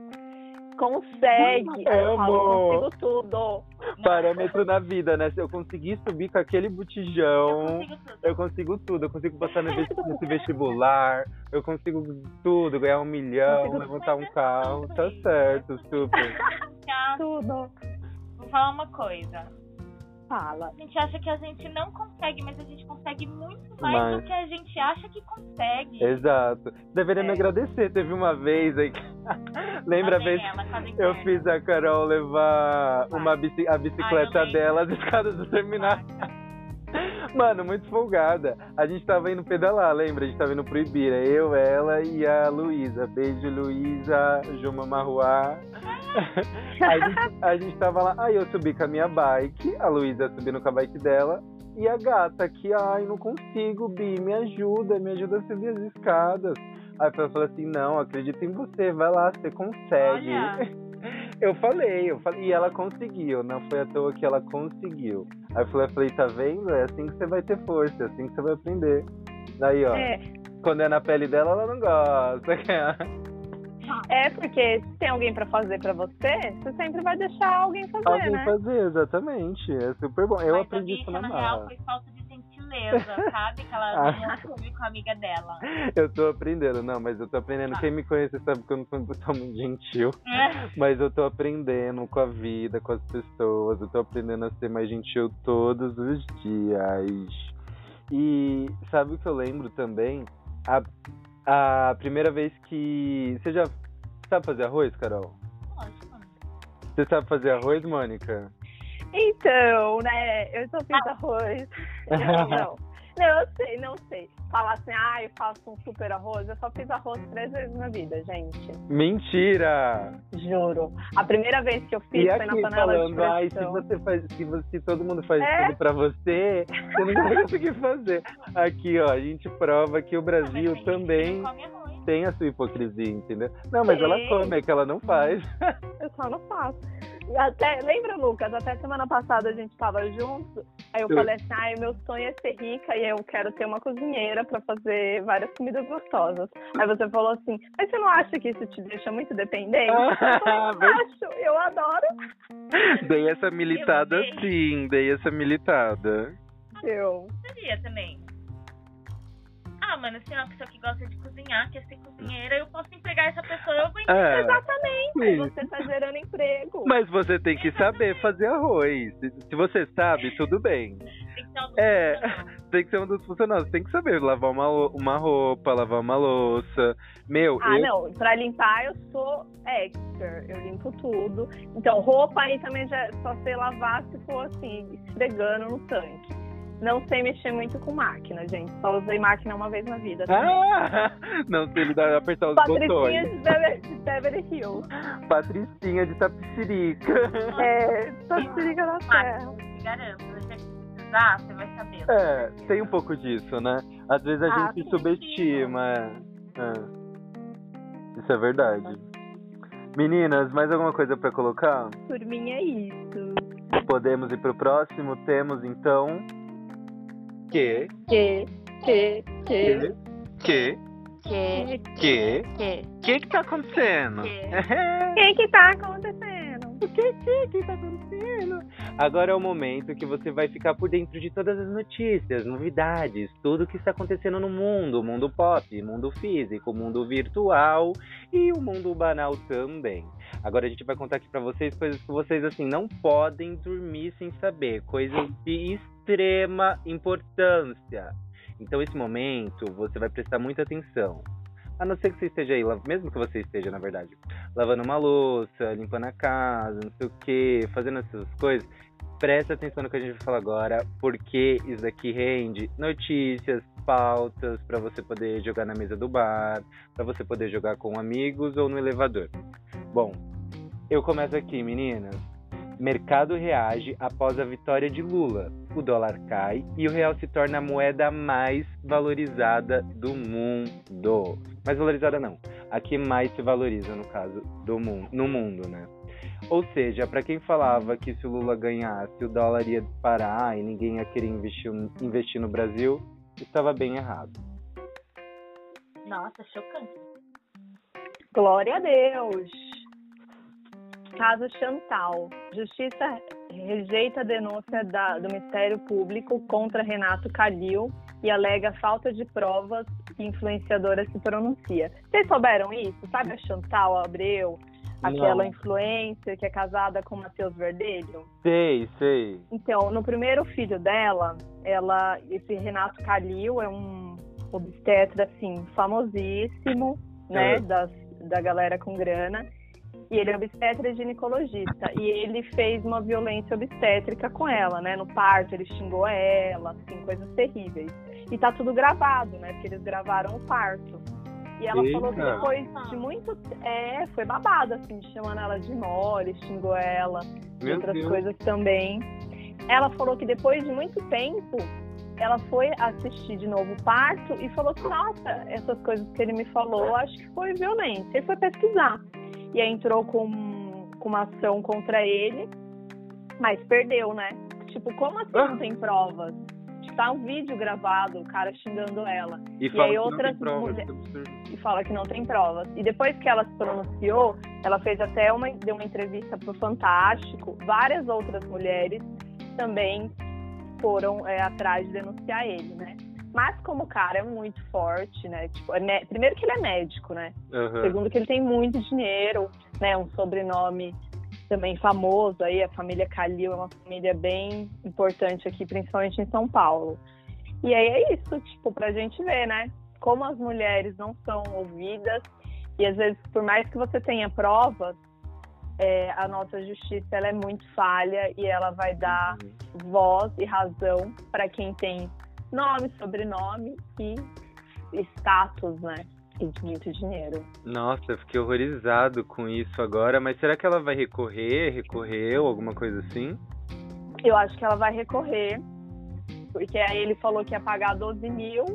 Consegue. Eu falo, Amo. eu consigo tudo. Parâmetro na vida, né? Se eu conseguir subir com aquele Eu botijão, consigo tudo. eu consigo tudo. Eu consigo passar nesse vestibular, eu consigo tudo, ganhar um milhão, Consigo levantar um carro. Tá certo, super. Tudo. Vou falar uma coisa. Fala. A gente acha que a gente não consegue, mas a gente consegue muito mais Mas- do que a gente acha que consegue. Exato. Deveria me É. agradecer. Teve uma vez aí que. Lembra a vez eu fiz a Carol levar Vai. uma bici- a bicicleta Ai, dela às escadas do. Mano, muito folgada. A gente tava indo pedalar, lembra? A gente tava indo pro Ibira. Eu, ela e a Luísa. Beijo, Luísa, Juma Marruá. a, gente, a gente tava lá. Aí eu subi com a minha bike, a Luísa subindo com a bike dela. E a gata que, ai, não consigo, Bi, me ajuda, me ajuda a subir as escadas. Aí ela falou assim, não, acredito em você, vai lá, você consegue. Olha. Eu falei, eu falei, e ela conseguiu, não foi à toa que ela conseguiu. Aí eu falei, eu falei, tá vendo? É assim que você vai ter força, é assim que você vai aprender. Daí, ó, É, quando é na pele dela, ela não gosta. é porque se tem alguém pra fazer pra você, você sempre vai deixar alguém fazer, Alguém né? fazer, exatamente. É super bom. Eu Mas aprendi isso na na real, marra. foi falta de gentileza, sabe? Que ela Ah. não assume com a amiga dela. Eu tô aprendendo, não, mas eu tô aprendendo. Ah. Quem me conhece sabe que eu não sou uma pessoa muito gentil. Mas eu tô aprendendo com a vida, com as pessoas. Eu tô aprendendo a ser mais gentil todos os dias. E sabe o que eu lembro também? A, a primeira vez que. Você já sabe fazer arroz, Carol? Lógico. Você sabe fazer arroz, Mônica? Então, né, eu só fiz arroz. Não, não. Não, eu sei, não sei. Falar assim, ah, eu faço um super arroz. Eu só fiz arroz três vezes na vida, gente. Mentira! Juro. A primeira vez que eu fiz E foi na aqui panela falando, de ai, se pressão. você faz, se, você, se todo mundo faz É? tudo pra você, você não vai conseguir fazer. Aqui, ó, a gente prova que o Brasil também não arroz. tem a sua hipocrisia, entendeu? Não, mas ela Sim. come, é que ela não faz. Eu só não faço. Até, lembra, Lucas? Até semana passada a gente tava junto. Aí eu Eu- falei assim, ai, meu sonho é ser rica e eu quero ter uma cozinheira pra fazer várias comidas gostosas. Aí você falou assim, mas você não acha que isso te deixa muito dependente? Ah, Eu falei, acho, eu adoro. dei essa militada Eu sim, dei essa militada. Eu. Seria também. Ah, mano, se é uma pessoa que gosta de cozinhar, quer ser cozinheira, eu posso empregar essa pessoa, eu aguento. É, Exatamente. Sim. Você tá gerando emprego. mas você tem que saber fazer arroz. Se, você sabe, tudo bem. Tem que ser uma É. Tem que ser um dos funcionários. Tem que saber lavar uma, uma roupa, lavar uma louça. Meu, Ah, eu não. Pra limpar eu sou expert. Eu limpo tudo. Então, roupa aí também já só sei lavar se for assim, esfregando no tanque. Não sei mexer muito com máquina, gente. Só usei máquina uma vez na vida. Ah, não sei lidar, apertar os Patricinha botões. Beverly, de Beverly Hills. Patricinha de Tapicirica. É, liga na terra. Garanto. Se você precisar, você vai saber. É, tem um pouco disso, né? Às vezes a Ah, gente sim, subestima. é. É. Isso é verdade. Meninas, mais alguma coisa pra colocar? Por mim é isso. Podemos ir pro próximo? Temos então. Que? Que, que, que, Que? Que? Que, Que? que, que que tá acontecendo? Que? que que tá acontecendo? O que que que tá acontecendo? Agora é o momento que você vai ficar por dentro de todas as notícias, novidades, tudo que está acontecendo no mundo, mundo pop, mundo físico, mundo virtual e o mundo banal também. Agora a gente vai contar aqui pra vocês coisas que vocês assim não podem dormir sem saber, coisas de extrema importância. Então esse momento você vai prestar muita atenção. A não ser que você esteja aí, mesmo que você esteja, na verdade, lavando uma louça, limpando a casa, não sei o que, fazendo essas coisas, presta atenção no que a gente vai falar agora, porque isso daqui rende notícias, pautas para você poder jogar na mesa do bar, para você poder jogar com amigos ou no elevador. Bom, eu começo aqui, meninas. Mercado reage após a vitória de Lula. O dólar cai e o real se torna a moeda mais valorizada do mundo. Mais valorizada não. A que mais se valoriza no caso do mundo, no mundo, né? Ou seja, para quem falava que se o Lula ganhasse o dólar ia parar e ninguém ia querer investir, investir no Brasil, estava bem errado. Nossa, chocante. Glória a Deus. Caso Chantal. Justiça rejeita a denúncia da- do Ministério Público contra Renato Calil e alega falta de provas e influenciadora se pronuncia. Vocês souberam isso? Sabe a Chantal Abreu? Aquela Não. influencer que é casada com o Matheus Verdelho? Sei, sei. Então, no primeiro filho dela, ela, esse Renato Calil é um obstetra assim famosíssimo, né, É. das, da galera com grana. E ele é obstetra e ginecologista. E ele fez uma violência obstétrica com ela, né? No parto, ele xingou ela, assim, coisas terríveis. E tá tudo gravado, né? Porque eles gravaram o parto. E ela Eita. falou que depois de muito. É, foi babado, assim, chamando ela de mole, xingou ela, e Meu outras Deus. coisas também. Ela falou que depois de muito tempo, ela foi assistir de novo o parto e falou que, nossa, essas coisas que ele me falou, acho que foi violência. E foi pesquisar. E aí entrou com, com uma ação contra ele, mas perdeu, né? Tipo, como assim Ah. não tem provas? Tá um vídeo gravado, o cara xingando ela E, E aí outras tem prova, mulher- é e fala que não tem provas. E depois que ela se pronunciou, ela fez até uma, deu uma entrevista pro Fantástico. Várias outras mulheres também foram é, atrás de denunciar ele, né? Mas como o cara é muito forte, né? Tipo, é primeiro que ele é médico, né? Aham. Segundo que ele tem muito dinheiro, né? Um sobrenome também famoso aí, a família Calil é uma família bem importante aqui, principalmente em São Paulo. E aí é isso, tipo, pra gente ver, né? Como as mulheres não são ouvidas e às vezes, por mais que você tenha provas, é, a nossa justiça ela é muito falha e ela vai dar voz e razão para quem tem nome, sobrenome e status, né? E muito dinheiro. Nossa, eu fiquei horrorizado com isso agora, mas será que ela vai recorrer? Recorreu, alguma coisa assim? Eu acho que ela vai recorrer, porque aí ele falou que ia pagar 12 mil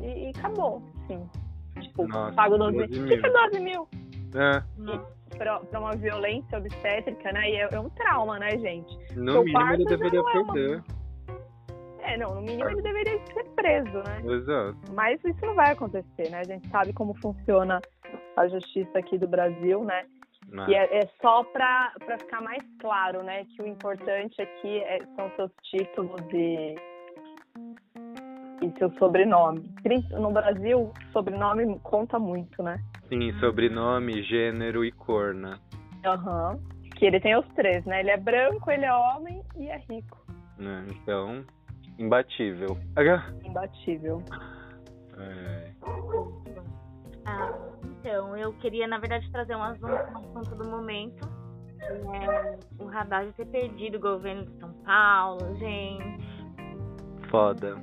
e, e acabou, sim. Tipo, Nossa, pago 12, 12 mil. O que é 12 mil? É. Pra, pra uma violência obstétrica, né? E é, é um trauma, né, gente? no Seu mínimo ele deveria não é uma- perder. É, não, no mínimo ele deveria ser preso, né? Exato. Mas isso não vai acontecer, né? A gente sabe como funciona a justiça aqui do Brasil, né? Mas- E é, é só para ficar mais claro, né? Que o importante aqui é- são seus títulos e, e seu sobrenome. No Brasil, sobrenome conta muito, né? Sim, sobrenome, gênero e cor, né? Aham. Que ele tem os três, né? Ele é branco, ele é homem e é rico. Né? Então, imbatível. Imbatível. é. Ah, então, eu queria, na verdade, trazer um assunto, um assunto do momento. É o Haddad ter perdido o governo de São Paulo, gente. Foda.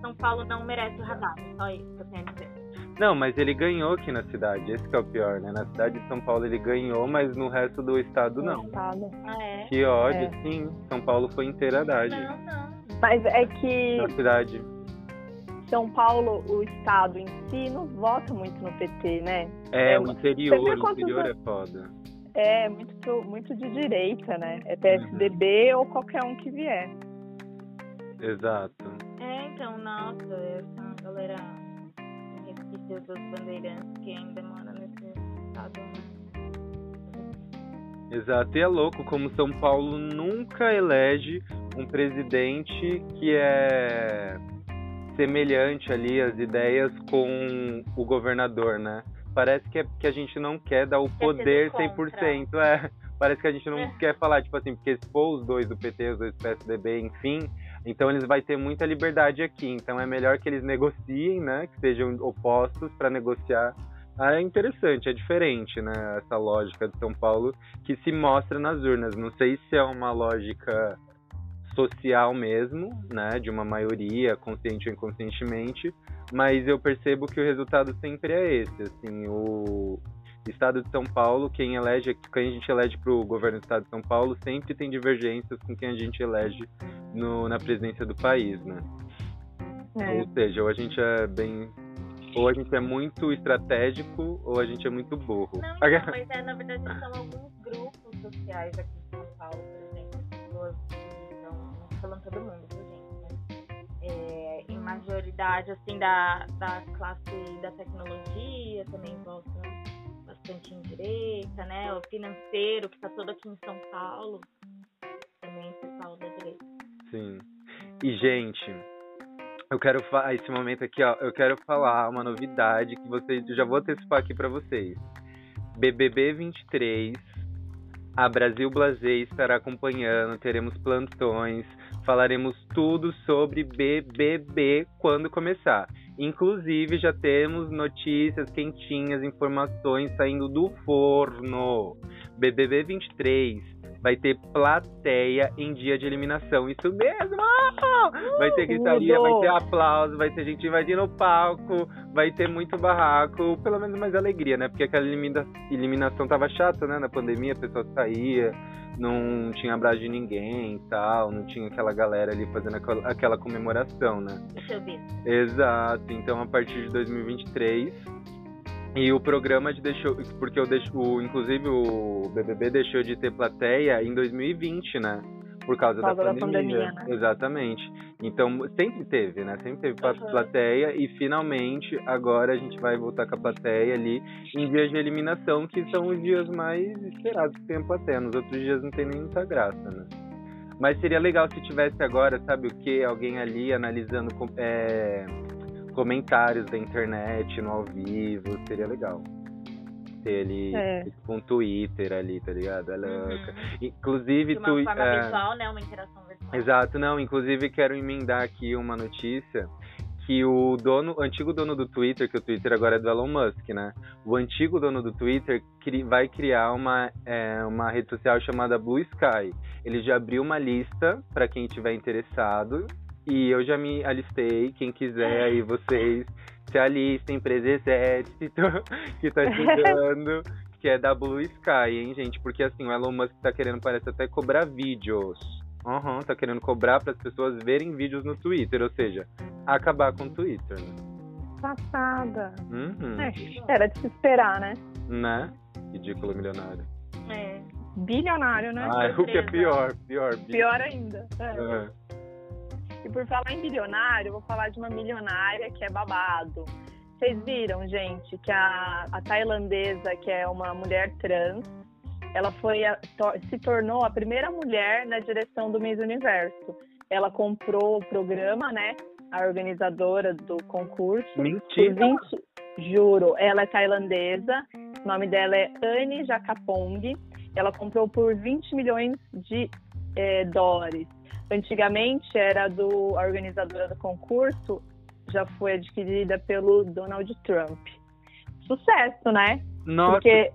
São Paulo não merece o Haddad, só isso que eu tenho a dizer. Não, mas ele ganhou aqui na cidade, esse que é o pior, né? Na cidade de São Paulo ele ganhou, mas no resto do estado não. Estado. Ah, é? Que ódio, É. sim. São Paulo foi inteiramente. Não, não. Mas é que Na cidade. São Paulo, o estado em si, não vota muito no PT, né? É, É, o interior, o interior é foda. É muito, muito de direita, né? É PSDB ou qualquer um que vier. Exato. É, então, nossa, essa galera resquícios dos bandeirantes que ainda mora nesse estado, né? Exato. E é louco como São Paulo nunca elege um presidente que é semelhante ali às ideias com o governador, né? Parece que, é, que a gente não quer dar o poder contra. 100%. É, parece que a gente não É. quer falar, tipo assim, porque se for os dois do PT, os dois do PSDB, enfim, então eles vão ter muita liberdade aqui. Então é melhor que eles negociem, né? Que sejam opostos para negociar. Ah, é interessante, é diferente, né? Essa lógica de São Paulo que se mostra nas urnas. Não sei se é uma lógica social mesmo, né? De uma maioria, consciente ou inconscientemente, mas eu percebo que o resultado sempre é esse. Assim, o Estado de São Paulo, quem elege, quem a gente elege para o governo do Estado de São Paulo, sempre tem divergências com quem a gente elege no, na presidência do país, né? É. Ou seja, ou a gente é bem. Ou a gente é muito estratégico, ou a gente é muito burro. Não, então, mas é, na verdade são alguns grupos sociais aqui em São Paulo, por exemplo, pessoas falando todo mundo, viu, gente? É, em majoridade, assim, da, da classe da tecnologia, também votam bastante em direita, né? O financeiro, que tá todo aqui em São Paulo, também pessoal da direita. Sim. E, gente, eu quero falar esse momento aqui, ó. Eu quero falar uma novidade que vocês. Já vou antecipar aqui pra vocês. BBB 23. A Brasil Blazer estará acompanhando, teremos plantões, falaremos tudo sobre BBB quando começar. Inclusive, já temos notícias quentinhas, informações saindo do forno. BBB 23 vai ter plateia em dia de eliminação. Isso mesmo! Vai ter gritaria, vai ter aplauso, vai ter gente invadindo o palco, vai ter muito barraco, pelo menos mais alegria, né? Porque aquela elimina eliminação tava chata, né? Na pandemia, a pessoa saía, não tinha abraço de ninguém e tal, não tinha aquela galera ali fazendo aquela, aquela comemoração, né? Exato. Então, a partir de 2023 e o programa deixou, porque eu deixo, inclusive o BBB deixou de ter plateia em 2020, né? Por causa, Por causa da, pandemia. Da pandemia né? Exatamente. Então, sempre teve, né? Sempre teve uhum. plateia e finalmente agora a gente vai voltar com a plateia ali em dias de eliminação, que são os dias mais esperados que tem a plateia. Nos outros dias não tem nem muita graça, né? Mas seria legal se tivesse agora, sabe o que? Alguém ali analisando é, comentários da internet no ao vivo, seria legal. Ter ele é. tipo, um Twitter ali, tá ligado? É louca. Uhum. Inclusive, De uma tu, forma é... visual, né? Uma interação virtual. Exato, não. Inclusive, quero emendar aqui uma notícia que o dono, o antigo dono do Twitter, que o Twitter agora é do Elon Musk, né? O antigo dono do Twitter cri, vai criar uma, é, uma rede social chamada Blue Sky. Ele já abriu uma lista para quem tiver interessado e eu já me alistei. Quem quiser aí, vocês se alistem, empresa exército que tá chegando, que é da Blue Sky, hein, gente? Porque assim, o Elon Musk tá querendo, parece até cobrar vídeos. Aham, uhum, tá querendo cobrar para as pessoas verem vídeos no Twitter, ou seja, acabar com o Twitter, né? Passada. Uhum. É, era de se esperar, né? Né? Ridículo milionário. É. Bilionário, né? Ah, o que é pior, pior. Pior ainda. É. Uhum. E por falar em bilionário, eu vou falar de uma milionária que é babado. Vocês viram, gente, que a, a tailandesa, que é uma mulher trans, ela foi a, to, se tornou a primeira mulher na direção do Miss Universo. Ela comprou o programa, né? A organizadora do concurso. Mentira! 20, juro, ela é tailandesa. O nome dela é Anne Jacapong. Ela comprou por 20 milhões de é, dólares. Antigamente era do a organizadora do concurso, já foi adquirida pelo Donald Trump. Sucesso, né? Nossa. Porque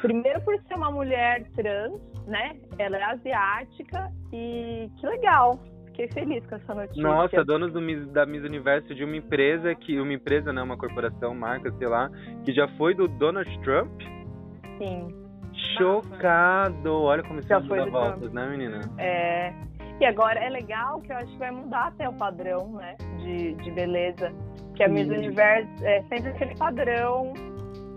primeiro por ser uma mulher trans, né? Ela é asiática e que legal. Fiquei feliz com essa notícia. Nossa, dona do, da Miss Universo de uma empresa que uma empresa, né, uma corporação, marca, sei lá, que já foi do Donald Trump? Sim. Chocado! Olha como isso Já muda voltas, né, menina? É. E agora é legal que eu acho que vai mudar até o padrão, né? De, de beleza. Que a Miss Universo é sempre aquele padrão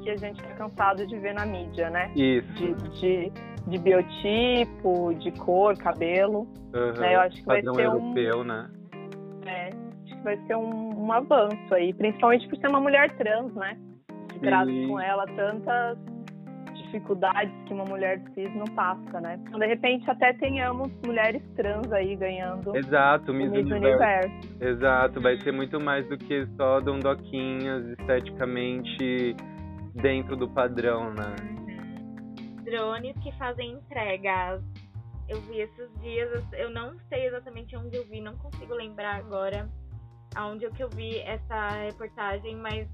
que a gente tá cansado de ver na mídia, né? Isso. De, de, de biotipo, de cor, cabelo. Uhum. Né? Eu acho que Padrão vai ser europeu, um... né? É, acho que vai ser um, um avanço aí, principalmente por ser uma mulher trans, né? Que traz com ela tantas dificuldades que uma mulher cis não passa, né? Então, de repente, até tenhamos mulheres trans aí ganhando Exato, Miss, Miss Universo. Universo. Exato, vai ser muito mais do que só dondoquinhas esteticamente dentro do padrão, né? Drones que fazem entregas. Eu vi esses dias, eu não sei exatamente onde eu vi, não consigo lembrar agora aonde que eu vi essa reportagem, mas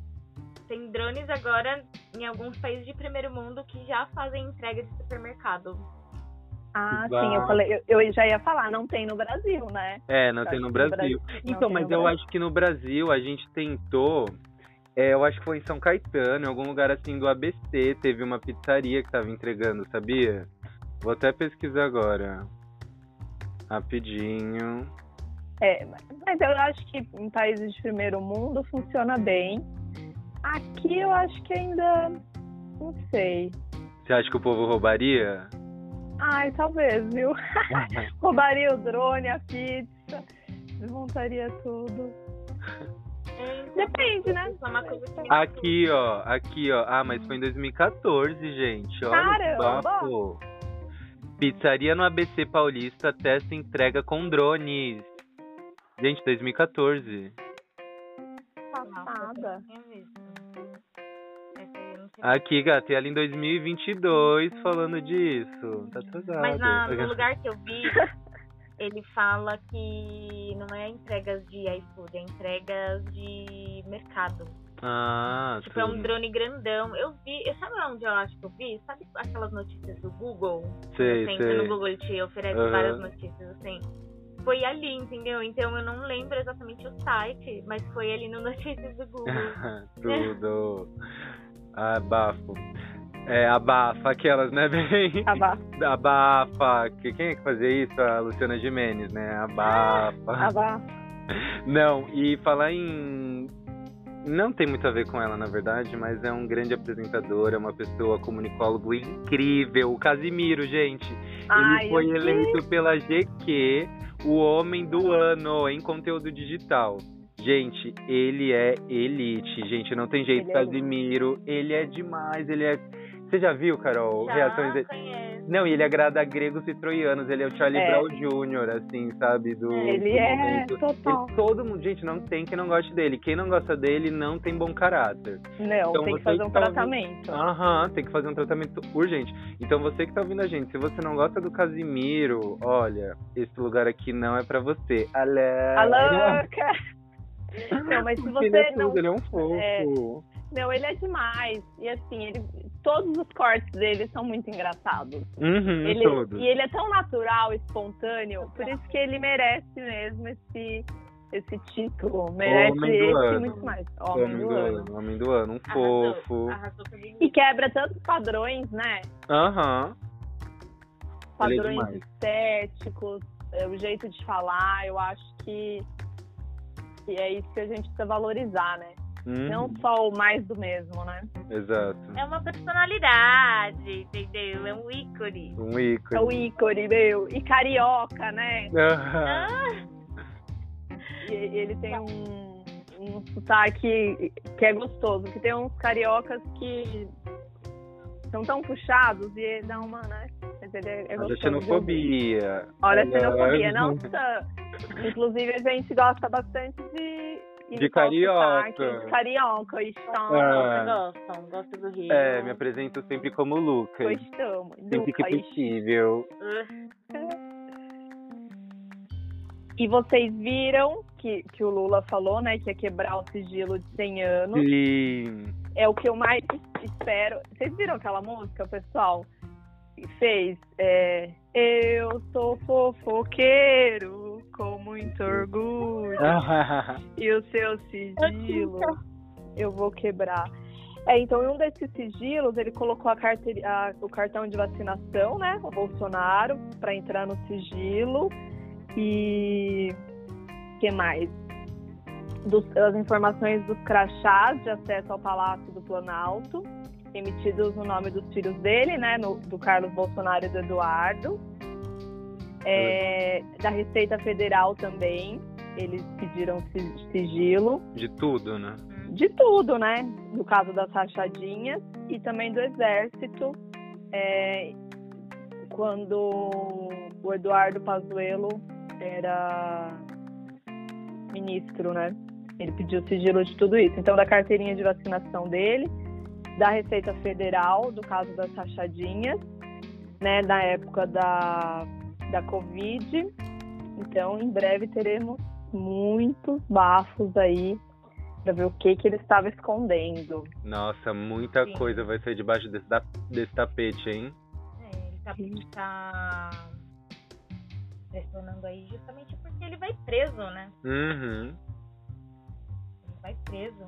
tem drones agora em alguns países de primeiro mundo que já fazem entrega de supermercado. Ah, sim, eu falei, eu, eu, já ia falar, não tem no Brasil, né? É, não tem no Brasil. Brasil. Então, mas eu Brasil. acho que no Brasil a gente tentou, é, eu acho que foi em São Caetano, em algum lugar assim do ABC, teve uma pizzaria que estava entregando, sabia? Vou até pesquisar agora. Rapidinho. É, mas eu acho que em países de primeiro mundo funciona bem. Aqui eu acho que ainda. Não sei. Você acha que o povo roubaria? Ai, talvez, viu? roubaria o drone, a pizza, desmontaria tudo. Depende, né? É aqui, ó, aqui, ó. Ah, mas foi em 2014, gente. Olha Caramba! Pizzaria no ABC Paulista testa entrega com drones. Gente, 2014. Passada. Aqui, gata, e ela em 2022 falando disso. Tá. Mas na, no lugar que eu vi, ele fala que não é entregas de iFood, é entregas de mercado. Ah, Tipo, é um drone grandão. Eu vi, eu sabe onde eu acho que eu vi? Sabe aquelas notícias do Google? Sei, entra sei. no Google, ele te oferece Aham. várias notícias assim. Foi ali, entendeu? Então eu não lembro exatamente o site, mas foi ali no Notícias do Google. Tudo. Abafo. É, abafa aquelas, né, bem? Aba- Abafa. Que- Quem é que fazia isso? A Luciana Gimenez, né? Abafa. aba- Não, e falar em. Não tem muito a ver com ela, na verdade, mas é um grande apresentador, é uma pessoa comunicólogo incrível. O Casimiro, gente. Ai, Ele foi eleito pela GQ o homem do ano em conteúdo digital. Gente, ele é elite, gente, não tem jeito. Ele é Casimiro, ele é demais, ele é. Você já viu, Carol? reações Já dele? conheço. Não, e ele agrada a gregos e troianos, ele é o Charlie É. Brown Jr., assim, sabe? Do, Ele do é momento. total. Ele- todo mundo, gente, não tem quem não goste dele. Quem não gosta dele não tem bom caráter. Não, Então tem que fazer um tá ouvindo- tratamento. Aham, tem que fazer um tratamento urgente. Então você que tá ouvindo a gente, se você não gosta do Casimiro, olha, esse lugar aqui não é pra você. Alé! A louca! Não, mas se Porque ele é você tudo, não. ele é um fofo. É. Não, ele é demais. E assim, ele, todos os cortes dele são muito engraçados. Uhum, Ele, todos. e ele é tão natural, espontâneo, por isso que ele merece mesmo esse, esse título. Merece Homem do esse ano. e muito mais. Homem, Homem do, do ano. ano, homem do ano, um Arrasou, fofo. arrasou. E quebra tantos padrões, né? Aham. É Padrões demais. estéticos, é, o jeito de falar, eu acho que, que é isso que a gente precisa valorizar, né? Uhum, Não só o mais do mesmo, né? Exato. É uma personalidade, entendeu? É um ícone. Um É ícone. o ícone, meu. E carioca, né? Aham. Ah, E ele tem um, um sotaque que é gostoso, que tem uns cariocas que são tão puxados e dá uma, né? Mas ele é, é Olha a gostoso. xenofobia. Olha a xenofobia. Nossa! Inclusive, a gente gosta bastante de. De carioca. De carioca. Estamos. Ah. gostam, gostam do Rio. É, me apresento sempre como Lucas. Gostamos. Sempre que Lucas. possível. E vocês viram que, que o Lula falou, né, que ia quebrar o sigilo de 100 anos. Sim. É o que eu mais espero. Vocês viram aquela música, pessoal? Que Fez. É, eu sou fofoqueiro com muito orgulho. E o seu sigilo eu vou quebrar. É, então, em um desses sigilos, ele colocou a carteira, a- o cartão de vacinação, né? O Bolsonaro, para entrar no sigilo. E. o que mais? Dos- as informações dos crachás de acesso ao Palácio do Planalto, emitidos no nome dos filhos dele, né? no- do Carlos Bolsonaro e do Eduardo. É, da Receita Federal também, eles pediram si- sigilo De tudo, né? de tudo, né? No caso das rachadinhas e também do exército, é, quando o Eduardo Pazuello era ministro, né? Ele pediu sigilo de tudo isso. Então, da carteirinha de vacinação dele, da Receita Federal, do caso das rachadinhas, né? Da época da, da Covid. Então, em breve teremos muitos bafos aí para ver o que que ele estava escondendo. Nossa, muita Sim. coisa vai sair debaixo desse, da- desse tapete, hein? É, ele tá, tá pressionando aí justamente porque ele vai preso, né? Uhum. Ele vai preso.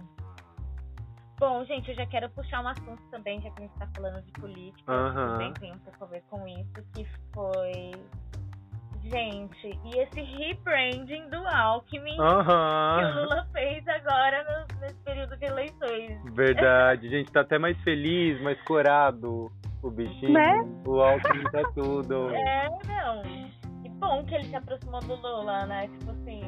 Bom, gente, eu já quero puxar um assunto também, já que a gente tá falando de política. Aham. Também tem um pouco a ver com isso, que foi. Gente, e esse rebranding do Alckmin que o. Lula fez agora no- nesse período de eleições. Verdade, gente, tá até mais feliz, mais corado o bichinho. Né? O Alckmin tá tudo. É, não. Que bom que ele se aproximou do Lula, né? Tipo assim,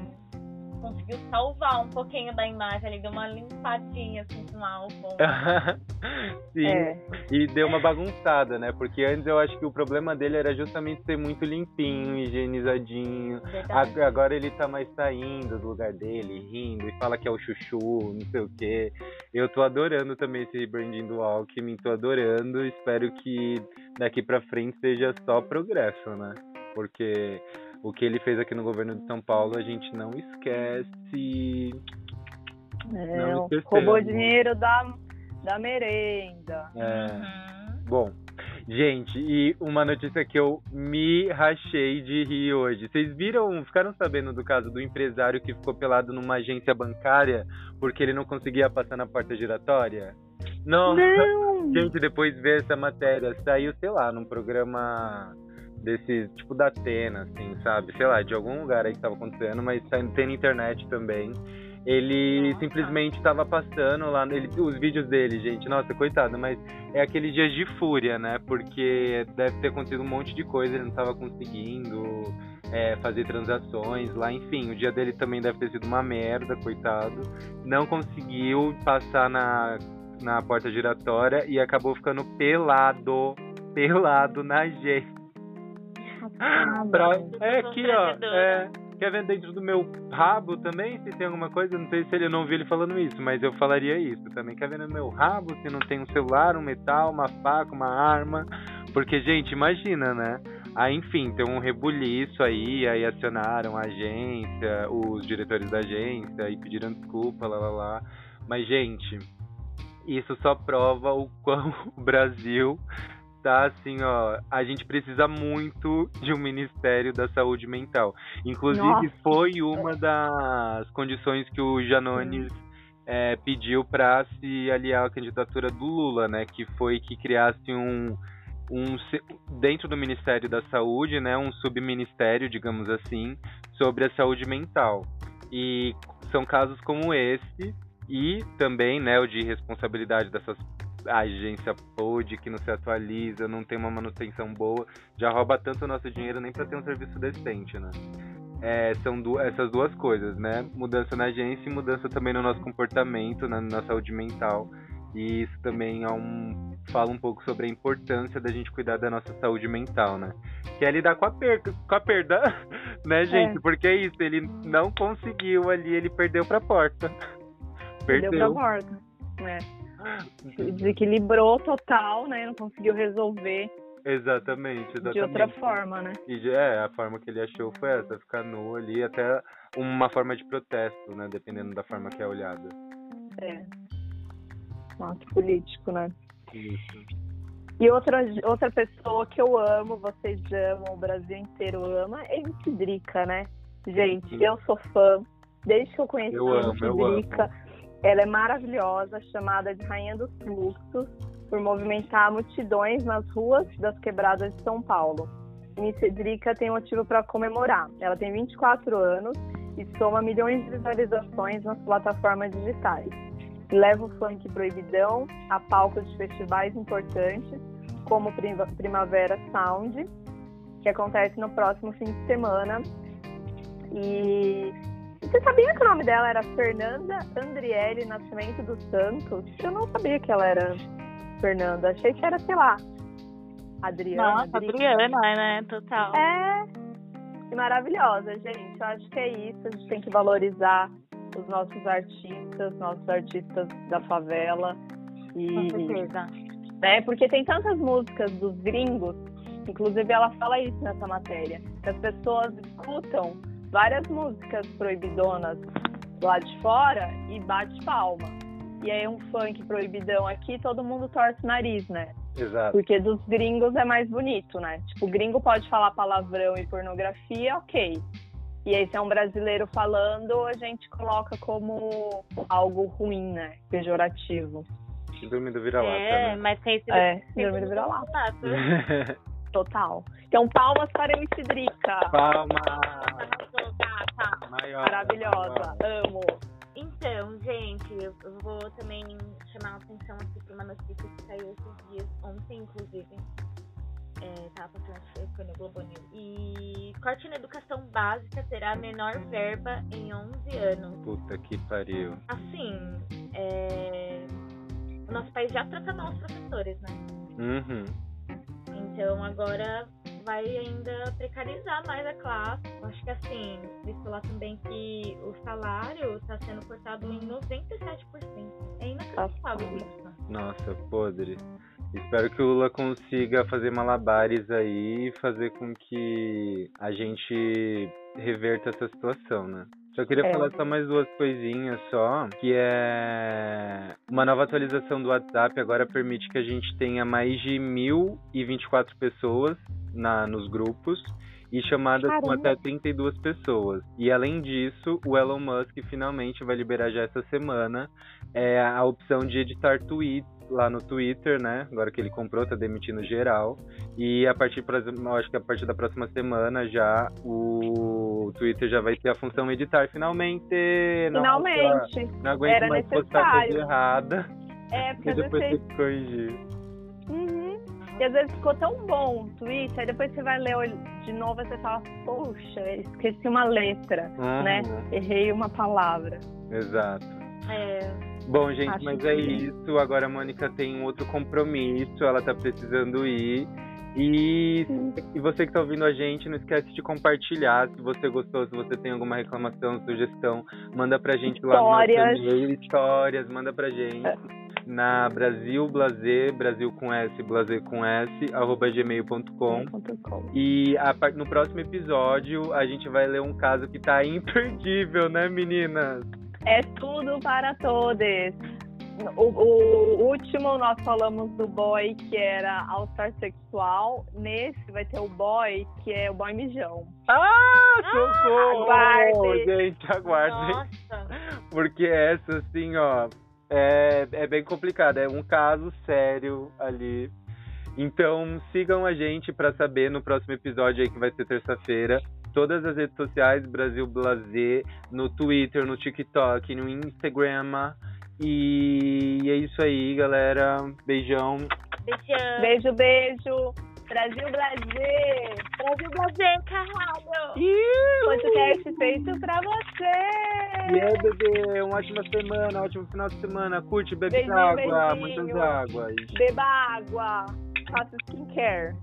conseguiu salvar um pouquinho da imagem. Ele deu uma limpadinha assim com álcool. Sim, É. e deu uma bagunçada, né? Porque antes eu acho que o problema dele era justamente ser muito limpinho, higienizadinho. Verdade. Agora ele tá mais saindo do lugar dele, rindo, e fala que é o chuchu, não sei o quê. Eu tô adorando também esse branding do Alckmin, tô adorando. Espero que daqui pra frente seja só progresso, né? Porque o que ele fez aqui no governo de São Paulo, a gente não esquece. É, Não esquecemos. roubou dinheiro da, da merenda. É, Uhum. bom, gente, e uma notícia que eu me rachei de rir hoje. Vocês viram, ficaram sabendo do caso do empresário que ficou pelado numa agência bancária porque ele não conseguia passar na porta giratória? Não, Não! gente, depois ver essa matéria, saiu, sei lá, num programa desse, tipo da Atena, assim, sabe? Sei lá, de algum lugar aí que tava acontecendo, mas tem na internet também. Ele Nossa. simplesmente estava passando lá, ele, os vídeos dele, gente, nossa, coitado, mas é aqueles dias de fúria, né? Porque deve ter acontecido um monte de coisa, ele não estava conseguindo é, fazer transações lá, enfim, o dia dele também deve ter sido uma merda, coitado. Não conseguiu passar na, na porta giratória e acabou ficando pelado, pelado na agência. Pra- É aqui, ó. É, quer ver dentro do meu rabo também? Se tem alguma coisa, não sei se ele não ouviu ele falando isso, mas eu falaria isso também. Quer ver no meu rabo se não tem um celular, um metal, uma faca, uma arma? Porque, gente, imagina, né? Aí, enfim, tem um rebuliço aí, aí acionaram a agência, os diretores da agência, e pediram desculpa, lá, lá, lá. Mas, gente, isso só prova o quão o Brasil tá assim, ó. A gente precisa muito de um Ministério da Saúde Mental. Inclusive, Nossa. foi uma das condições que o Janones é, pediu para se aliar à candidatura do Lula, né? Que foi que criasse um, um dentro do Ministério da Saúde, né? Um subministério, digamos assim, sobre a saúde mental. E são casos como esse e também, né, o de responsabilidade dessas a agência pod que não se atualiza, não tem uma manutenção boa, já rouba tanto o nosso dinheiro nem para ter um serviço decente, né? É, são du essas duas coisas, né? Mudança na agência e mudança também no nosso comportamento, na, na saúde mental. E isso também é um, fala um pouco sobre a importância da gente cuidar da nossa saúde mental, né? Que é lidar com a perda, com a perda, né, gente? Porque é isso, ele não conseguiu ali, ele perdeu pra porta. Perdeu Perdeu. pra porta. né? Desequilibrou total, né? Não conseguiu resolver Exatamente, exatamente. de outra forma, né? E é, a forma que ele achou foi essa, ficar nu ali, até uma forma de protesto, né? Dependendo da forma que é olhada. É. Ato político, né? Isso. E outra, outra pessoa que eu amo, vocês amam, o Brasil inteiro ama, é MC Drica, né? Gente, Sim. eu sou fã. Desde que eu conheci Eu amo, Drica, ela é maravilhosa, chamada de Rainha dos Fluxos, por movimentar multidões nas ruas das quebradas de São Paulo. MC Drica tem motivo para comemorar. Ela tem 24 anos e soma milhões de visualizações nas plataformas digitais. Leva o funk proibidão a palcos de festivais importantes, como Prima- Primavera Sound, que acontece no próximo fim de semana. E você sabia que o nome dela era Fernanda Andriele Nascimento dos Santos? Eu não sabia que ela era Fernanda. Achei que era, sei lá, Adriana. Nossa, Drica. Adriana, né? Total. É, maravilhosa, gente. Eu acho que é isso. A gente tem que valorizar os nossos artistas, nossos artistas da favela. E, Com certeza. né, porque tem tantas músicas dos gringos, inclusive ela fala isso nessa matéria, que as pessoas escutam várias músicas proibidonas lá de fora e bate palma. E aí um funk proibidão aqui, todo mundo torce o nariz, né? Exato. Porque dos gringos é mais bonito, né? Tipo, o gringo pode falar palavrão e pornografia, ok. E aí, se é um brasileiro falando, a gente coloca como algo ruim, né? Pejorativo. Síndrome do vira-lata, É, né? mas tem esse É, síndrome do vira-lata. Total. Então, palmas para a MC Drica. Maior. Maravilhosa. Amo. Então, gente, eu vou também chamar a atenção aqui para uma notícia que saiu esses dias, ontem, inclusive. É, tava passando, foi no Globo News. E corte na educação básica terá a menor verba em 11 anos. Puta que pariu. Assim, é, o nosso país já trata mal os professores, né? Uhum. Então agora vai ainda precarizar mais a classe. Eu Acho que assim, eles falar também que o salário está sendo cortado em 97%. É inacreditável isso. Nossa, podre. Espero que o Lula consiga fazer malabares aí e fazer com que a gente reverta essa situação, né? Só queria É. falar só mais duas coisinhas só, que é uma nova atualização do WhatsApp agora permite que a gente tenha mais de 1.024 pessoas na, nos grupos e chamadas com Caramba. até 32 pessoas. E além disso, o Elon Musk finalmente vai liberar já essa semana é, a opção de editar tweets lá no Twitter, né? Agora que ele comprou, tá demitindo geral. E a partir, acho que a partir da próxima semana já o Twitter já vai ter a função editar finalmente. Nossa, Finalmente. não aguento Era mais postar coisa necessário. errada. É, porque depois você tem que corrigir. Uhum. E às vezes ficou tão bom o tweet, aí depois você vai ler de novo e você fala, poxa, esqueci uma letra, Uhum, né? Errei uma palavra. Exato. É, Bom, gente, mas é sim. isso. Agora a Mônica tem um outro compromisso, ela tá precisando ir. E, e você que tá ouvindo a gente, não esquece de compartilhar. Se você gostou, se você tem alguma reclamação, sugestão, manda pra gente lá Histórias. no nosso e-mail, histórias, manda pra gente. Na Brasil Blazer, Brasil com S, Blazer com S, arroba gmail.com. .com. E a no próximo episódio a gente vai ler um caso que tá imperdível, né, meninas? É tudo para todos. O, o último nós falamos do boy que era all-star sexual. Nesse vai ter o boy que é o boy mijão. Ah, socorro! aguardem. Gente, aguardem. nossa. Porque essa, assim, ó, é, é bem complicada. É um caso sério ali. Então, sigam a gente pra saber no próximo episódio aí, que vai ser terça-feira. Todas as redes sociais, Brasil Blazer, no Twitter, no TikTok, no Instagram. E é isso aí, galera. Beijão. Beijão. Beijo, beijo. Brasil, Brasil. Brasil, Brasil, caralho. Podcast feito pra você. E aí, bebê, uma ótima semana, um ótimo final de semana. Curte, bebe Beijinho, água, beijinho. muitas águas. Beba água. Faça skincare.